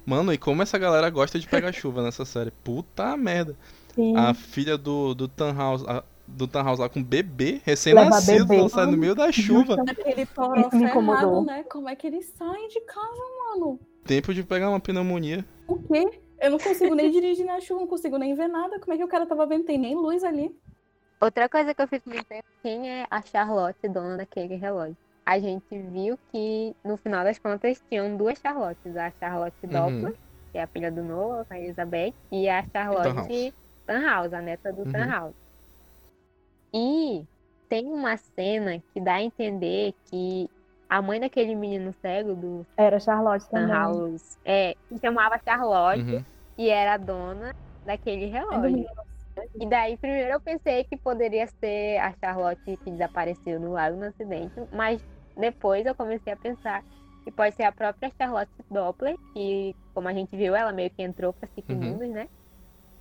Mano, e como essa galera gosta de pegar chuva nessa série? Puta merda. Sim. A filha do, do Tannhaus, a- do Tannhaus lá com bebê, recém-nascido, bebê. ela sai no meio da chuva. Aquele toró me incomodou. ferrado, né? Como é que eles saem de casa, mano? Tempo de pegar uma pneumonia. O quê? Eu não consigo nem dirigir na chuva, não consigo nem ver nada. Como é que o cara tava vendo? Tem nem luz ali. Outra coisa que eu fico me perguntando, quem é a Charlotte, dona daquele relógio? A gente viu que, no final das contas, tinham duas Charlottes. A Charlotte Uhum. Doppler, que é a filha do Noah, a Elizabeth, e a Charlotte Tannhaus. Tannhaus, a neta do Uhum. Tannhaus. E tem uma cena que dá a entender que a mãe daquele menino cego, do Era Charlotte também. É, se chamava Charlotte Uhum. e era a dona daquele relógio. E daí, primeiro eu pensei que poderia ser a Charlotte que desapareceu no lago no acidente, mas depois eu comecei a pensar que pode ser a própria Charlotte Doppler, que, como a gente viu, ela meio que entrou para Siquemundos, né?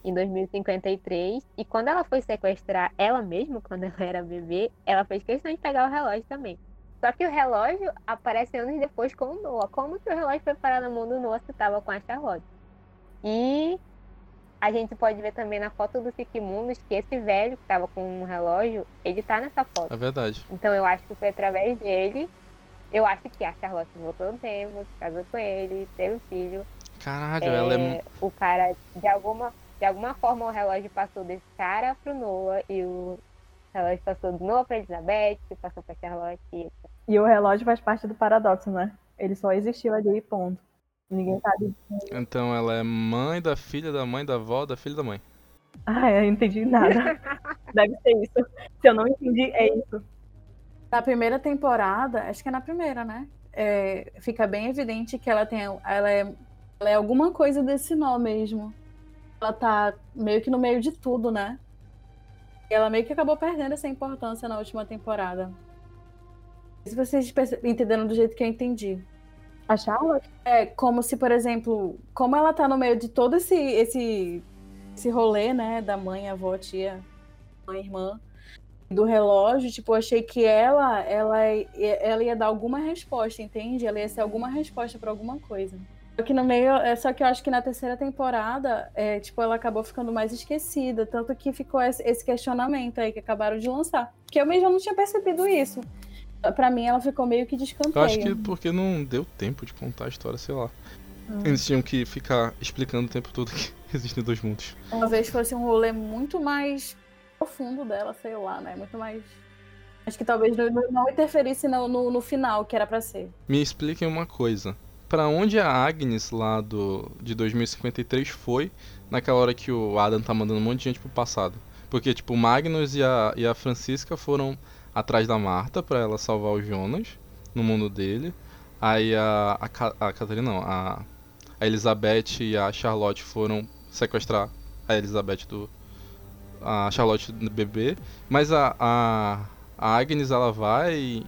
Em 2053. E quando ela foi sequestrar ela mesma, quando ela era bebê, ela fez questão de pegar o relógio também. Só que o relógio aparece anos depois com o Noah. Como que o relógio foi parar na mão do Noah se estava com a Charlotte? E a gente pode ver também na foto do Siquemundos que esse velho que estava com um relógio, ele tá nessa foto. É verdade. Então eu acho que foi através dele. Eu acho que a Charlotte voltou no tempo, casou com ele, teve um filho. Caralho, ela é. É, O cara, de alguma, de alguma forma, o relógio passou desse cara pro Noah e o relógio passou do Noah pra Elizabeth, que passou pra Charlotte. E... E o relógio faz parte do paradoxo, né? Ele só existiu ali e ponto. Ninguém sabe. Então ela é mãe da filha da mãe da avó da filha da mãe. Ah, eu não entendi nada. Deve ser isso. Se eu não entendi, é isso. Na primeira temporada, acho que é na primeira, né? É, fica bem evidente que ela tem. Ela é, ela é alguma coisa desse nó mesmo. Ela tá meio que no meio de tudo, né? E ela meio que acabou perdendo essa importância na última temporada. Se vocês entenderam do jeito que eu entendi. A Charlotte? É como se, por exemplo, como ela tá no meio de todo esse esse esse rolê, né, da mãe, avó, tia, mãe, irmã, do relógio, tipo, eu achei que ela ela ela ia dar alguma resposta, entende? Ela ia ser alguma resposta pra alguma coisa. Só que no meio, é só que eu acho que na terceira temporada, é, tipo, ela acabou ficando mais esquecida, tanto que ficou esse, esse questionamento aí que acabaram de lançar. Que eu mesma não tinha percebido isso. Pra mim, ela ficou meio que de Eu acho que porque não deu tempo de contar a história, sei lá. Eles tinham que ficar explicando o tempo todo que existem dois mundos. Talvez fosse um rolê muito mais profundo dela, sei lá, né? Muito mais. Acho que talvez não, interferisse no, no, no final, que era pra ser. Me expliquem uma coisa. Pra onde a Agnes lá do de 2053 foi naquela hora que o Adam tá mandando um monte de gente pro passado. Porque, tipo, o Magnus e a, e a Francisca foram atrás da Marta pra ela salvar o Jonas no mundo dele. Aí a, a, a Catarina não, a, a Elizabeth e a Charlotte foram sequestrar a Elizabeth do. A Charlotte do bebê. Mas a, a, a Agnes ela vai.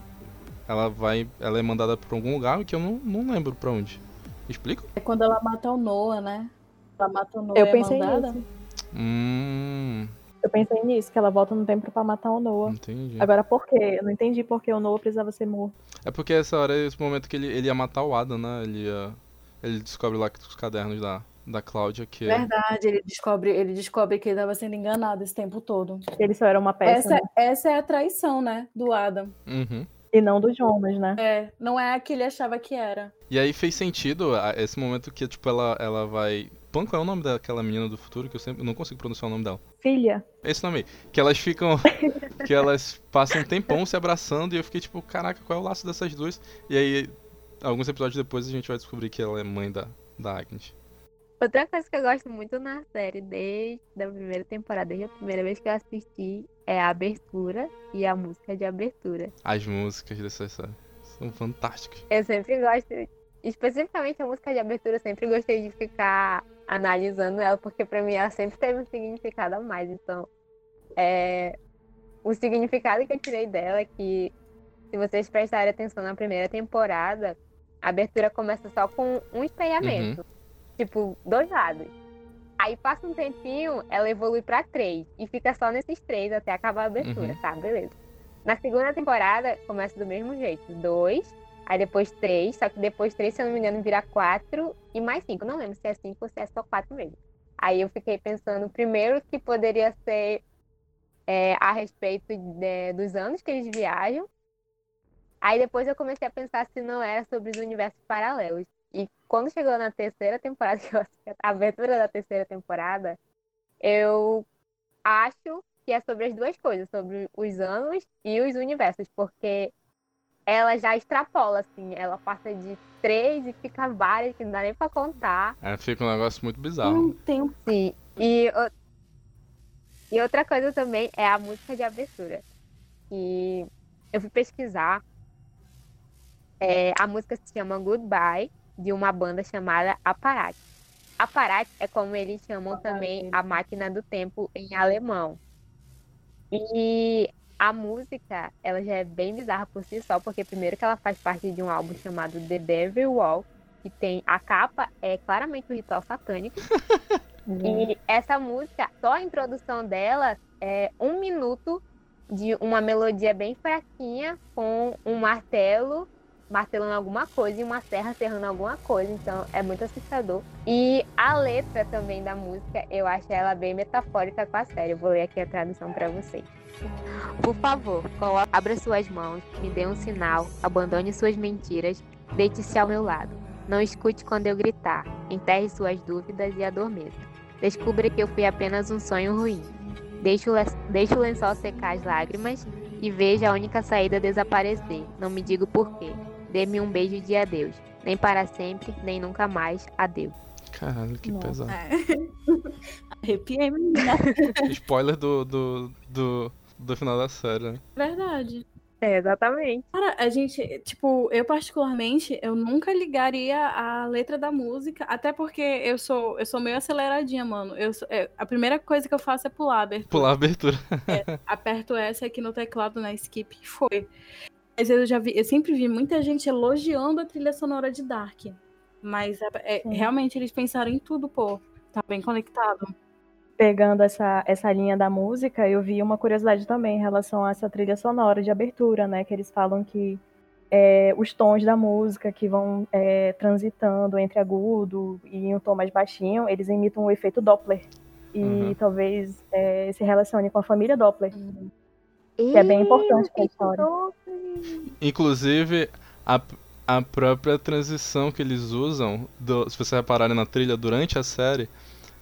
Ela vai. Ela é mandada pra algum lugar que eu não, não lembro pra onde. Explica? É quando ela mata o Noah, né? Ela mata o Noah Eu é pensei mandada. nisso. Hum. Eu pensei nisso, que ela volta no tempo pra matar o Noah. Entendi. Agora por quê? Eu não entendi por que o Noah precisava ser morto. É porque essa hora é esse momento que ele, ele ia matar o Adam, né? Ele ia. Ele descobre lá que os cadernos da, da Cláudia que é. Verdade, ele descobre, ele descobre que ele estava sendo enganado esse tempo todo. Ele só era uma peça, Essa, né? essa é a traição, né? Do Adam. Uhum. E não do Jonas, né? É, não é a que ele achava que era. E aí fez sentido a- esse momento que, tipo, ela, ela vai. Pan, qual é o nome daquela menina do futuro? Que eu sempre eu não consigo pronunciar o nome dela. Filha. Esse nome aí. Que elas ficam. que elas passam um tempão se abraçando e eu fiquei tipo, caraca, qual é o laço dessas duas? E aí, alguns episódios depois, a gente vai descobrir que ela é mãe da, da Agnes. Outra coisa que eu gosto muito na série, desde a primeira temporada, desde a primeira vez que eu assisti, é a abertura e a música de abertura. As músicas dessa série são fantásticas. Eu sempre gosto, especificamente a música de abertura, eu sempre gostei de ficar analisando ela, porque pra mim ela sempre teve um significado a mais. Então, é, o significado que eu tirei dela é que, se vocês prestarem atenção na primeira temporada, a abertura começa só com um espelhamento, tipo, dois lados. Aí passa um tempinho, ela evolui pra três, e fica só nesses três até acabar a abertura, Uhum. tá? Beleza. Na segunda temporada, começa do mesmo jeito, dois, Aí depois três, só que depois três, se eu não me engano, vira quatro e mais cinco. Não lembro se é cinco ou se é só quatro mesmo. Aí eu fiquei pensando, primeiro, que poderia ser é, a respeito de- dos anos que eles viajam. Aí depois eu comecei a pensar se não era sobre os universos paralelos. E quando chegou na terceira temporada, que eu assisti a abertura da terceira temporada, eu acho que é sobre as duas coisas, sobre os anos e os universos, porque ela já extrapola, assim, ela passa de três e fica várias que não dá nem pra contar. É, fica um negócio muito bizarro. Um tempo. Sim. E, e outra coisa também é a música de abertura. E eu fui pesquisar. É, a música se chama Goodbye, de uma banda chamada Aparat. Aparat é como eles chamam também a máquina do tempo em alemão. E a música, ela já é bem bizarra por si só, porque primeiro que ela faz parte de um álbum chamado The Devil Wall, que tem a capa é claramente um ritual satânico. E essa música, só a introdução dela é um minuto de uma melodia bem fraquinha com um martelo martelando alguma coisa e uma serra serrando alguma coisa, então é muito assustador. E a letra também da música, eu acho ela bem metafórica com a série. Eu vou ler aqui a tradução para vocês. Por favor, abra suas mãos, me dê um sinal, abandone suas mentiras, deite-se ao meu lado. Não escute quando eu gritar, enterre suas dúvidas e adormeça. Descubra que eu fui apenas um sonho ruim. Deixe o, o lençol secar as lágrimas e veja a única saída desaparecer. Não me diga o porquê. Dê-me um beijo de adeus. Nem para sempre, nem nunca mais. Adeus. Caralho, que Nossa. pesado. É. Arrepiei, menina. Spoiler do, do, do, do final da série, né? Verdade. É, exatamente. Cara, a gente, tipo, eu particularmente, eu nunca ligaria a letra da música, até porque eu sou, eu sou meio aceleradinha, mano. Eu sou- é, a primeira coisa que eu faço é pular a abertura. Pular a abertura. Aperto essa aqui no teclado na skip e foi. Mas eu já vi, eu sempre vi muita gente elogiando a trilha sonora de Dark. Mas é- é, realmente eles pensaram em tudo, pô. Tá bem conectado. Pegando essa, essa linha da música, eu vi uma curiosidade também em relação a essa trilha sonora de abertura, né? Que eles falam que é, os tons da música que vão é, transitando entre agudo e um tom mais baixinho, eles imitam o efeito Doppler. E Uhum. talvez é, se relacione com a família Doppler. Que é bem importante pra história. Inclusive, a, a própria transição que eles usam, do- se vocês repararem na trilha durante a série,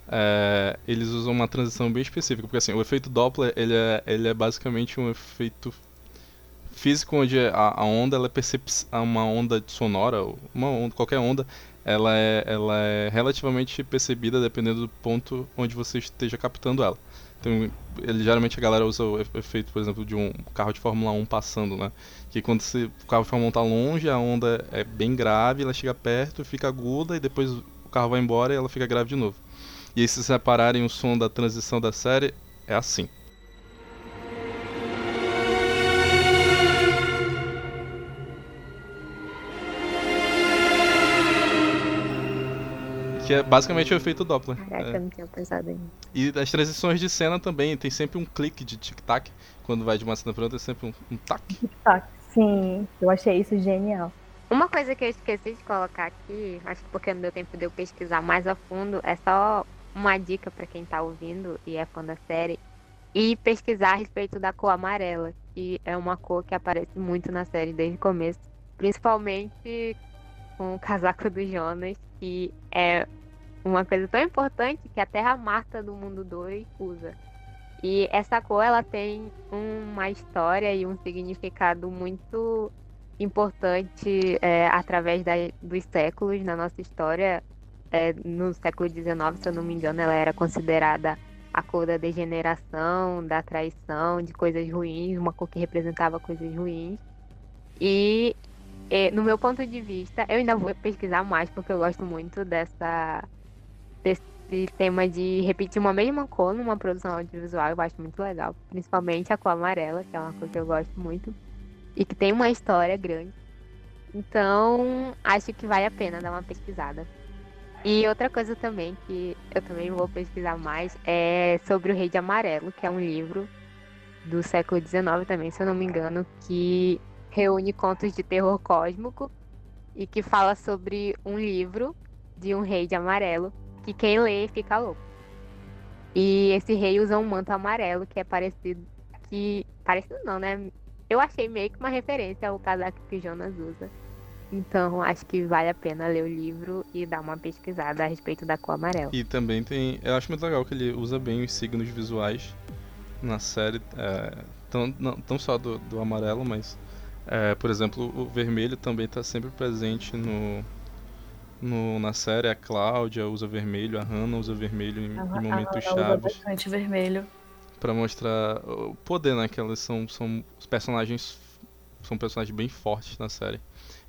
é, eles usam uma transição bem específica. Porque assim, o efeito Doppler, ele é, ele é basicamente um efeito físico onde a, a onda ela é percep uma onda sonora, uma onda, qualquer onda, ela é, ela é relativamente percebida dependendo do ponto onde você esteja captando ela. Então, ele, geralmente a galera usa o efeito, por exemplo, de um carro de Fórmula 1 passando, né? Que quando você, o carro de Fórmula 1 está longe, a onda é bem grave, ela chega perto, fica aguda e depois o carro vai embora e ela fica grave de novo. E aí, se separarem o som da transição da série, é assim. Que é basicamente o efeito Doppler. Caraca, É. eu não tinha pensado nisso. E as transições de cena também, tem sempre um clique de tic-tac. Quando vai de uma cena pra outra, é sempre um, um tac. Tá, sim, eu achei isso genial. Uma coisa que eu esqueci de colocar aqui, acho que porque não deu tempo de eu pesquisar mais a fundo, é só uma dica pra quem tá ouvindo e é fã da série. E pesquisar a respeito da cor amarela, que é uma cor que aparece muito na série desde o começo. Principalmente com o casaco do Jonas, que é uma coisa tão importante que a Marta do Mundo 2 usa. E essa cor ela tem uma história e um significado muito importante é, através da- dos séculos na nossa história. É, no século XIX, se eu não me engano, ela era considerada a cor da degeneração, da traição, de coisas ruins, uma cor que representava coisas ruins. E, é, no meu ponto de vista, eu ainda vou pesquisar mais porque eu gosto muito dessa desse tema de repetir uma mesma cor numa produção audiovisual, eu acho muito legal, principalmente a cor amarela, que é uma cor que eu gosto muito e que tem uma história grande. Então, acho que vale a pena dar uma pesquisada. E outra coisa também que eu também vou pesquisar mais é sobre o Rei de Amarelo, que é um livro do século XIX também, se eu não me engano, que reúne contos de terror cósmico e que fala sobre um livro de um rei de amarelo que quem lê fica louco. E esse rei usa um manto amarelo que é parecido que parecido não, né? Eu achei meio que uma referência ao casaco que Jonas usa. Então, acho que vale a pena ler o livro e dar uma pesquisada a respeito da cor amarela. E também tem. Eu acho muito legal que ele usa bem os signos visuais na série. É, tão, não, tão só do, do amarelo, mas. é, por exemplo, o vermelho também está sempre presente no, no, na série. A Cláudia usa vermelho, a Hannah usa vermelho em, A- em a momentos Hannah usa chaves. bastante vermelho. Pra mostrar o poder, né? Que elas são, são os personagens. São personagens bem fortes na série.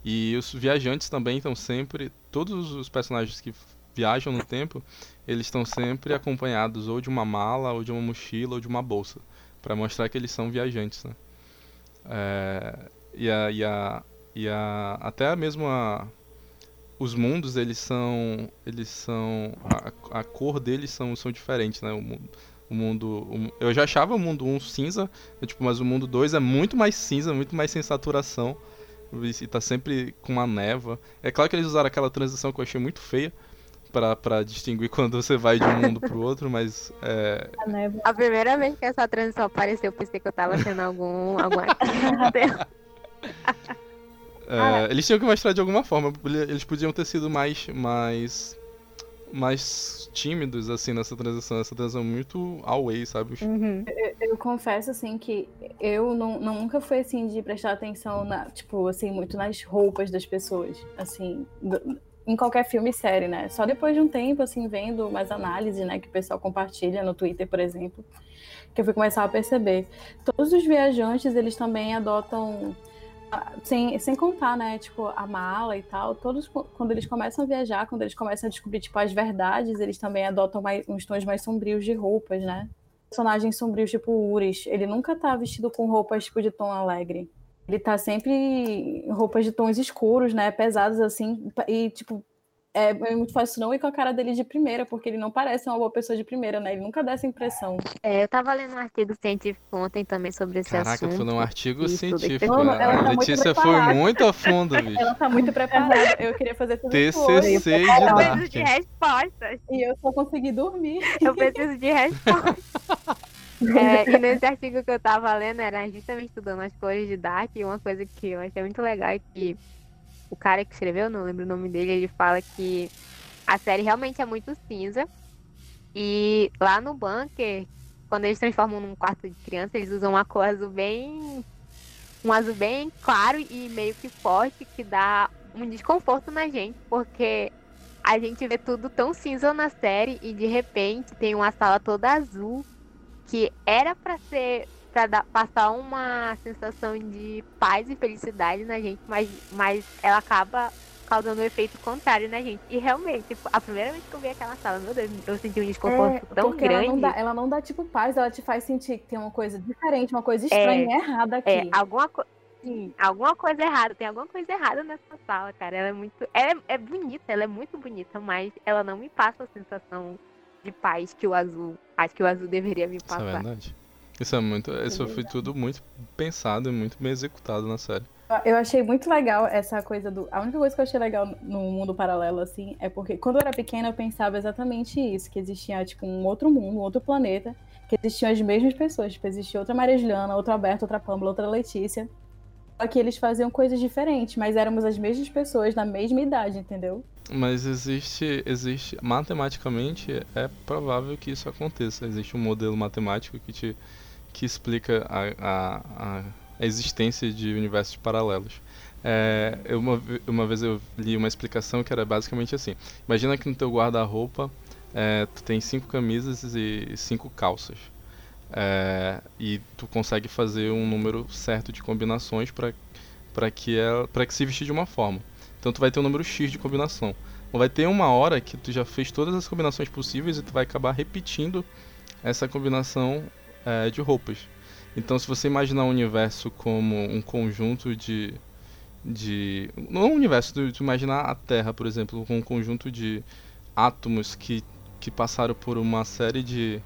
E os viajantes também estão sempre. Todos os personagens que viajam no tempo, eles estão sempre acompanhados ou de uma mala, ou de uma mochila, ou de uma bolsa. Pra mostrar que eles são viajantes, né? É, e a, e a, e a, até mesmo a, os mundos eles são eles são a, a cor deles são, são diferentes né o, mu- o mundo o eu já achava o mundo 1 cinza né, tipo mas o mundo 2 é muito mais cinza muito mais sem saturação e tá sempre com uma névoa é claro que eles usaram aquela transição que eu achei muito feia pra para distinguir quando você vai de um mundo pro outro mas é, A primeira vez que essa transição apareceu, eu pensei que eu tava tendo algum. alguma. É, eles tinham que mostrar de alguma forma. ele- Eles podiam ter sido mais, mais, mais tímidos assim nessa transição. Essa transição muito away, sabe? Uhum. Eu, eu confesso, assim, que eu não, não- nunca fui, assim, de prestar atenção, na, tipo, assim, muito nas roupas das pessoas, assim, do- em qualquer filme e série, né? Só depois de um tempo, assim, vendo mais análise, né, que o pessoal compartilha no Twitter, por exemplo, que eu fui começar a perceber. Todos os viajantes, eles também adotam, ah, sem, sem contar, né, tipo, a mala e tal, todos, quando eles começam a viajar, quando eles começam a descobrir, tipo, as verdades, eles também adotam mais, uns tons mais sombrios de roupas, né? personagens sombrios, tipo Uris, ele nunca tá vestido com roupas tipo de tom alegre. Ele tá sempre em roupas de tons escuros, né? Pesados assim. E, tipo, é, é muito fácil não ir com a cara dele de primeira, porque ele não parece uma boa pessoa de primeira, né? Ele nunca dá essa impressão. É, eu tava lendo um artigo científico ontem também sobre esse Caraca, assunto. foi num artigo científico. Mano, a ela tá muito Letícia foi muito a fundo, bicho. Ela tá muito preparada. Eu queria fazer tudo. TCC de Eu preciso de respostas. E eu só consegui dormir. Eu preciso de respostas. É, e nesse artigo que eu tava lendo, era justamente estudando as cores de Dark, e uma coisa que eu achei muito legal é que o cara que escreveu, não lembro o nome dele, ele fala que a série realmente é muito cinza. E lá no bunker, quando eles transformam num quarto de criança, eles usam uma cor azul bem um azul bem claro e meio que forte, que dá um desconforto na gente, porque a gente vê tudo tão cinza na série e de repente tem uma sala toda azul que era para ser para passar uma sensação de paz e felicidade na gente, mas, mas ela acaba causando um efeito contrário na gente. E realmente, tipo, a primeira vez que eu vi aquela sala, meu Deus, eu senti um desconforto é, tão grande. Ela não, dá, ela não dá tipo paz, ela te faz sentir que tem uma coisa diferente, uma coisa estranha é, errada aqui. É, alguma coisa. Sim, alguma coisa errada, tem alguma coisa errada nessa sala, cara. Ela é muito. Ela é, é bonita, ela é muito bonita, mas ela não me passa a sensação de paz que o azul. Acho que o azul deveria me passar. Isso é verdade. Isso é muito. Isso foi tudo muito pensado e muito bem executado na série. Eu achei muito legal essa coisa do. A única coisa que eu achei legal no mundo paralelo, assim, é porque quando eu era pequena eu pensava exatamente isso: que existia, tipo, um outro mundo, um outro planeta, que existiam as mesmas pessoas. Tipo, existia outra Maria Juliana, outra Alberta, outra Pamela, outra Letícia. Só que eles faziam coisas diferentes, mas éramos as mesmas pessoas na mesma idade, entendeu? Mas existe, existe, matematicamente é provável que isso aconteça. Existe um modelo matemático que te que explica a, a, a existência de universos paralelos. É, eu, uma, uma vez eu li uma explicação que era basicamente assim: imagina que no teu guarda-roupa é, tu tem cinco camisas e cinco calças. É, e tu consegue fazer um número certo de combinações para que, ela, que se vestir de uma forma. Então tu vai ter um número X de combinação. Então vai ter uma hora que tu já fez todas as combinações possíveis e tu vai acabar repetindo essa combinação é, de roupas. Então se você imaginar o universo como um conjunto de. de não um universo, tu, tu imaginar a Terra, por exemplo, com um conjunto de átomos que, que passaram por uma série de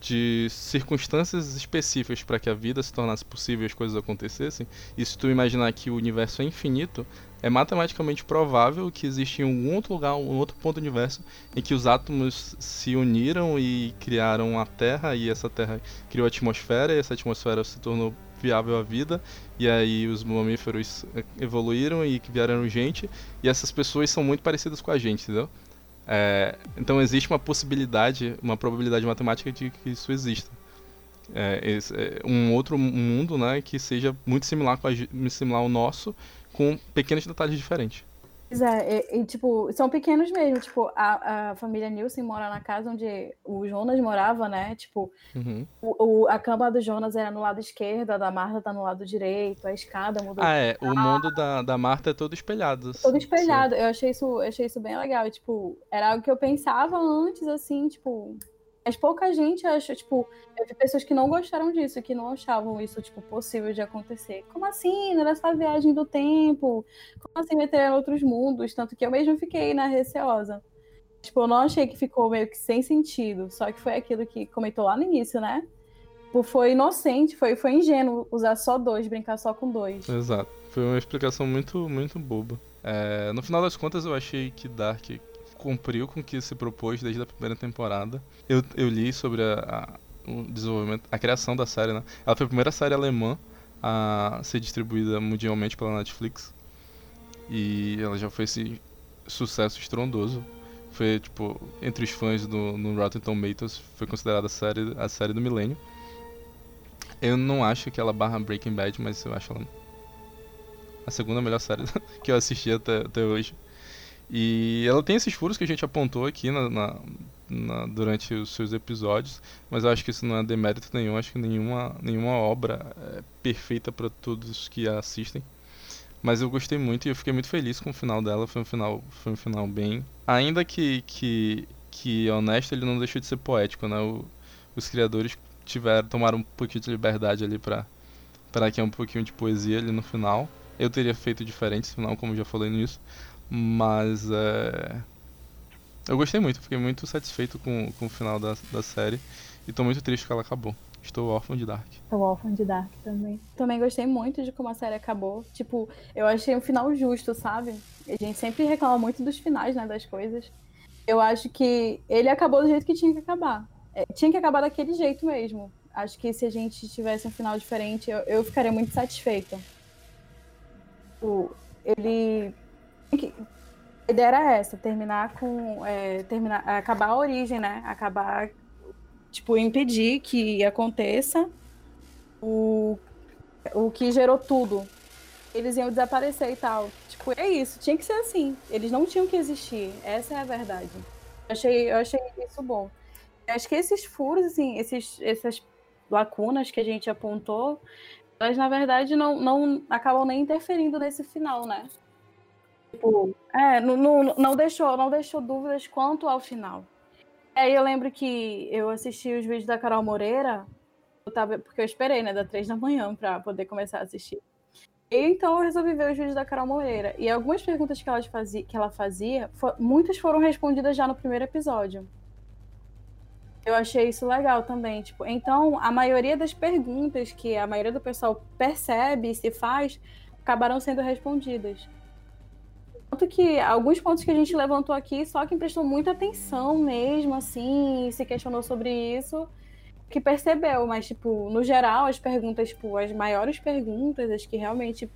de circunstâncias específicas para que a vida se tornasse possível e as coisas acontecessem, e se tu imaginar que o universo é infinito, é matematicamente provável que existe em algum outro lugar, um outro ponto do universo, em que os átomos se uniram e criaram a Terra, e essa Terra criou a atmosfera, e essa atmosfera se tornou viável a vida, e aí os mamíferos evoluíram e vieram gente, e essas pessoas são muito parecidas com a gente, entendeu? É, então existe uma possibilidade, uma probabilidade matemática de que isso exista. É, esse, é um outro mundo né, que seja muito similar, com a, similar ao nosso, com pequenos detalhes diferentes. Pois é, e, e, tipo, são pequenos mesmo. Tipo, a, a família Nilson mora na casa onde o Jonas morava, né? Tipo, uhum. o, o, a cama do Jonas era no lado esquerdo, a da Marta tá no lado direito, a escada mudou. Ah, é. O mundo da, da Marta é todo espelhado. Todo espelhado. Sim. Eu achei isso, eu achei isso bem legal. E, tipo, era algo que eu pensava antes, assim, tipo, mas pouca gente acha, tipo, eu vi pessoas que não gostaram disso, que não achavam isso, tipo, possível de acontecer. Como assim? Não era só viagem do tempo? Como assim meter em outros mundos? Tanto que eu mesmo fiquei na né, receosa. Tipo, eu não achei que ficou meio que sem sentido. Só que foi aquilo que comentou lá no início, né? Tipo, foi inocente, foi, foi ingênuo usar só dois, brincar só com dois. Exato. Foi uma explicação muito, muito boba. É, no final das contas, eu achei que Dark cumpriu com o que se propôs desde a primeira temporada. Eu, eu li sobre a, a, o desenvolvimento, a criação da série, né? Ela foi a primeira série alemã a ser distribuída mundialmente pela Netflix. E ela já foi esse sucesso estrondoso. Foi, tipo, entre os fãs do no Rotten Tomatoes, foi considerada a série, a série do milênio. Eu não acho que ela barra Breaking Bad, mas eu acho ela a segunda melhor série que eu assisti até, até hoje. E ela tem esses furos que a gente apontou aqui na, na, na, durante os seus episódios, mas eu acho que isso não é demérito nenhum. Acho que nenhuma, nenhuma obra é perfeita para todos que a assistem. Mas eu gostei muito e eu fiquei muito feliz com o final dela. Foi um final, foi um final bem. Ainda que, que, que honesto, ele não deixou de ser poético, né? O, os criadores tiveram, tomaram um pouquinho de liberdade ali para para que é um pouquinho de poesia ali no final. Eu teria feito diferente final, como já falei nisso. Mas é. Eu gostei muito, fiquei muito satisfeito com, com o final da, da série. E tô muito triste que ela acabou. Estou órfão de Dark. Estou órfão de Dark também. Também gostei muito de como a série acabou. Tipo, eu achei um final justo, sabe? A gente sempre reclama muito dos finais, né, das coisas. Eu acho que ele acabou do jeito que tinha que acabar. É, tinha que acabar daquele jeito mesmo. Acho que se a gente tivesse um final diferente, eu, eu ficaria muito satisfeita. O, ele a ideia era essa, terminar com. É, terminar, acabar a origem, né? Acabar, tipo, impedir que aconteça o, o que gerou tudo. Eles iam desaparecer e tal. Tipo, é isso, tinha que ser assim. Eles não tinham que existir. Essa é a verdade. Eu achei, eu achei isso bom. Eu acho que esses furos, assim, esses, essas lacunas que a gente apontou, elas na verdade não, não acabam nem interferindo nesse final, né? Tipo, é, não, não, não, deixou, não deixou dúvidas quanto ao final. Aí eu lembro que eu assisti os vídeos da Carol Moreira, eu tava, porque eu esperei, né, da três da manhã para poder começar a assistir. E então eu resolvi ver os vídeos da Carol Moreira. E algumas perguntas que ela fazia, que ela fazia for, muitas foram respondidas já no primeiro episódio. Eu achei isso legal também. Tipo, então, a maioria das perguntas que a maioria do pessoal percebe e se faz acabaram sendo respondidas. Tanto que alguns pontos que a gente levantou aqui, só quem prestou muita atenção mesmo, assim, se questionou sobre isso, que percebeu. Mas, tipo, no geral, as perguntas, tipo, as maiores perguntas, as que realmente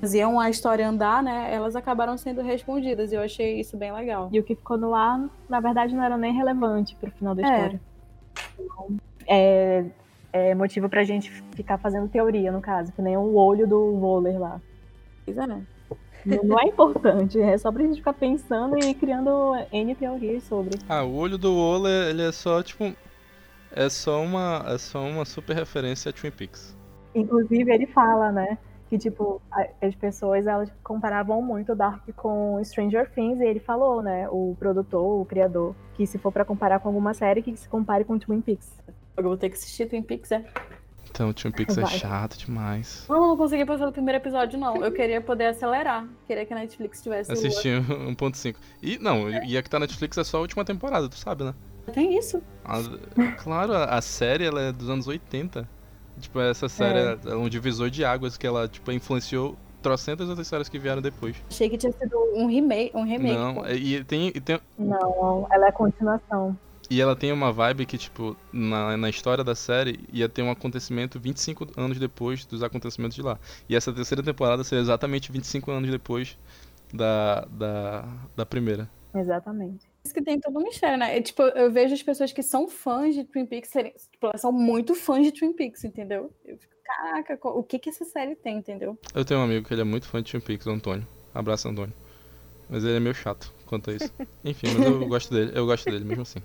faziam a história andar, né, elas acabaram sendo respondidas. E eu achei isso bem legal. E o que ficou no ar, na verdade, não era nem relevante pro final da é. história. É, é motivo pra gente ficar fazendo teoria, no caso, que nem o olho do Voller lá. Pois é. Não é importante, é só pra gente ficar pensando e criando N teorias sobre. Ah, o olho do Waller, ele é só, tipo. É só uma. É só uma super referência a Twin Peaks. Inclusive, ele fala, né? Que, tipo, as pessoas elas comparavam muito Dark com Stranger Things, e ele falou, né? O produtor, o criador, que se for para comparar com alguma série, que se compare com Twin Peaks. Eu vou ter que assistir Twin Peaks, é? Então, Twin Peaks é chato demais. Não, não consegui passar do primeiro episódio, não. Eu queria poder acelerar. Queria que a Netflix tivesse. Assisti 1.5. E não, e a que tá na Netflix é só a última temporada, tu sabe, né? Tem isso. A, claro, a, a, série ela é dos anos 80. Tipo, essa série é. é um divisor de águas que ela, tipo, influenciou trocentas outras séries que vieram depois. Achei que tinha sido um remake. Um remake não, e tem, e tem. Não, ela é continuação. E ela tem uma vibe que, tipo, na, na história da série ia ter um acontecimento 25 anos depois dos acontecimentos de lá. E essa terceira temporada seria exatamente 25 anos depois da, da, da primeira. Exatamente. Isso que tem todo um mistério, né? É, tipo, eu vejo as pessoas que são fãs de Twin Peaks, serem, tipo, elas são muito fãs de Twin Peaks, entendeu? Eu fico, caraca, o que que essa série tem, entendeu? Eu tenho um amigo que ele é muito fã de Twin Peaks, o Antônio. Abraço, Antônio. Mas ele é meio chato quanto a isso. Enfim, mas eu gosto dele, eu gosto dele mesmo assim.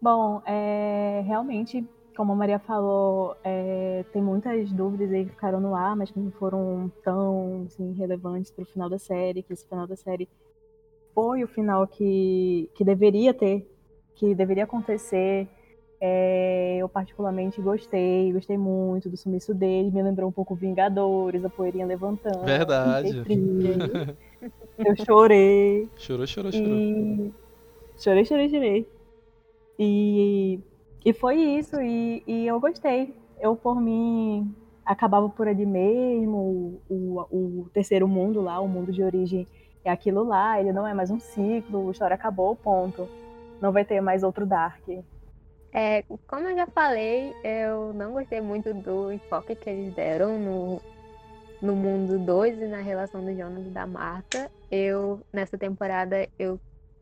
Bom, é, realmente, como a Maria falou, é, tem muitas dúvidas aí que ficaram no ar, mas que não foram tão assim, relevantes para o final da série, que esse final da série foi o final que, que deveria ter, que deveria acontecer. É, eu particularmente gostei, gostei muito do sumiço dele, me lembrou um pouco Vingadores, a poeirinha levantando. Verdade. eu chorei. Chorou, chorou, chorou. E... Chorei, chorei, chorei. E, e foi isso, e, e eu gostei. Eu, por mim, acabava por ali mesmo, o, o, o terceiro mundo lá, o mundo de origem é aquilo lá, ele não é mais um ciclo, a história acabou, ponto. Não vai ter mais outro Dark. É, como eu já falei, eu não gostei muito do enfoque que eles deram no, no mundo 2 e na relação do Jonas e da Marta. Eu, nessa temporada, eu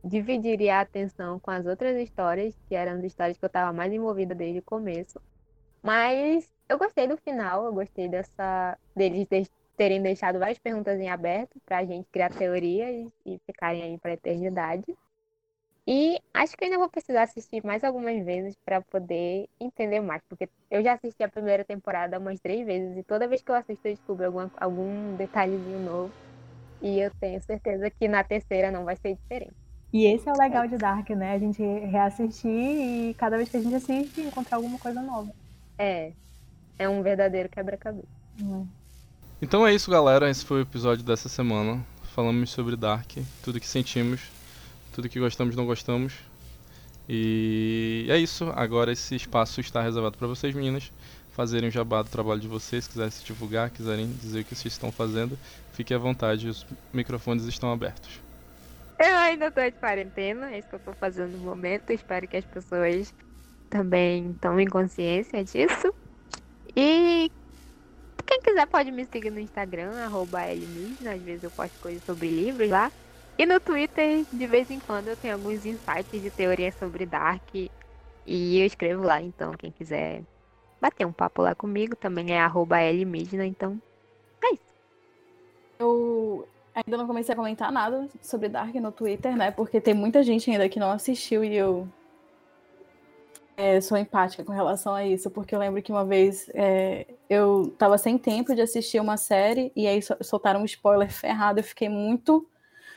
dividiria a atenção com as outras histórias, que eram as histórias que eu estava mais envolvida desde o começo. Mas eu gostei do final, eu gostei dessa deles terem deixado várias perguntas em aberto para a gente criar teorias e ficarem aí para a eternidade. E acho que ainda vou precisar assistir mais algumas vezes para poder entender mais, porque eu já assisti a primeira temporada umas três vezes e toda vez que eu assisto eu descubro algum, algum detalhezinho novo. E eu tenho certeza que na terceira não vai ser diferente. E esse é o legal de Dark, né? A gente reassistir e cada vez que a gente assiste encontrar alguma coisa nova. É. É um verdadeiro quebra-cabeça. É. Então é isso, galera. Esse foi o episódio dessa semana. Falamos sobre Dark, tudo que sentimos, tudo que gostamos e não gostamos. E é isso. Agora esse espaço está reservado para vocês, meninas, fazerem o jabá do trabalho de vocês, quiserem se divulgar, quiserem dizer o que vocês estão fazendo, fiquem à vontade, os microfones estão abertos. Eu ainda tô de quarentena, é isso que eu tô fazendo no momento. Espero que as pessoas também tomem consciência disso. E quem quiser pode me seguir no Instagram, arroba às vezes eu posto coisas sobre livros lá. E no Twitter, de vez em quando, eu tenho alguns insights de teoria sobre Dark. E eu escrevo lá, então quem quiser bater um papo lá comigo. Também é arroba então é isso. Eu ainda não comecei a comentar nada sobre Dark no Twitter, né? Porque tem muita gente ainda que não assistiu e eu é, sou empática com relação a isso, porque eu lembro que uma vez é, eu tava sem tempo de assistir uma série e aí soltaram um spoiler ferrado, eu fiquei muito.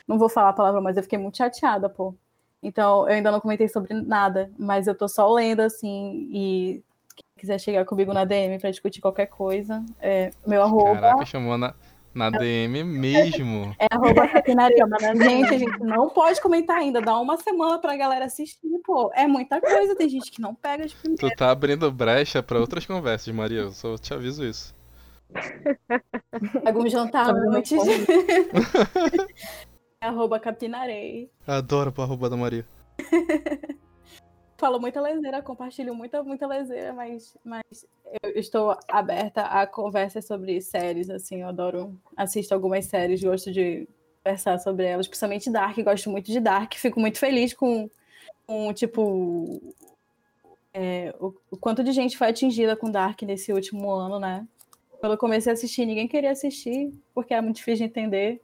Não vou falar a palavra, mas eu fiquei muito chateada, pô. Então, eu ainda não comentei sobre nada, mas eu tô só lendo, assim, e quem quiser chegar comigo na DM para discutir qualquer coisa, é meu arroba. Caraca, chamou na, na DM mesmo. É arroba capinaria, mas gente, a gente não pode comentar ainda. Dá uma semana pra galera assistir, pô. É muita coisa, tem gente que não pega de primeira. Tu tá abrindo brecha pra outras conversas, Maria. Eu só te aviso isso. Algum jantar antes. é arroba capinarei. Adoro pro arroba da Maria. falo muita lezeira, compartilho muita, muita lezeira, mas, mas eu estou aberta a conversas sobre séries, assim, eu adoro, assisto algumas séries, gosto de conversar sobre elas, principalmente Dark, gosto muito de Dark, fico muito feliz com, com tipo, é, o, o, quanto de gente foi atingida com Dark nesse último ano, né? Quando eu comecei a assistir, ninguém queria assistir, porque era muito difícil de entender.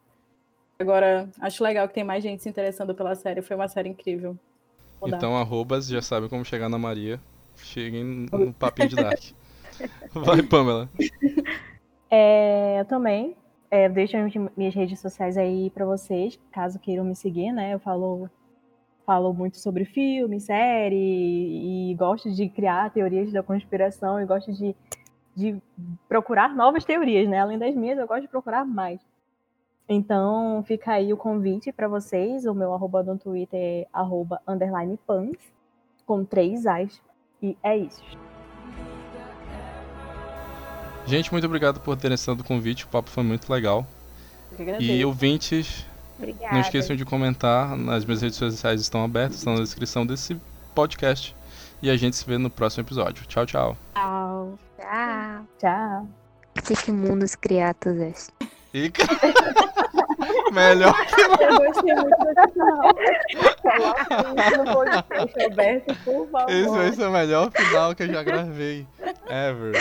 Agora, acho legal que tem mais gente se interessando pela série, foi uma série incrível. Então, arrobas já sabem como chegar na Maria. Cheguem no papinho de Dark. Vai, Pamela. É, eu também. É, deixo minhas redes sociais aí para vocês, caso queiram me seguir, né? Eu falo, falo muito sobre filme, série, e gosto de criar teorias da conspiração, e gosto de, de procurar novas teorias, né? Além das minhas, eu gosto de procurar mais. Então, fica aí o convite para vocês. O meu arroba no Twitter é arroba underline pans, com três as. E é isso. Gente, muito obrigado por terem aceitado o convite. O papo foi muito legal. E ouvintes, Obrigada. não esqueçam de comentar. As minhas redes sociais estão abertas, estão na descrição desse podcast. E a gente se vê no próximo episódio. Tchau, tchau. Tchau. Tchau. Tchau. Que mundos criados est. E... Melhor que Eu gostei muito desse final. Coloca isso no é o melhor final que eu já gravei. Ever.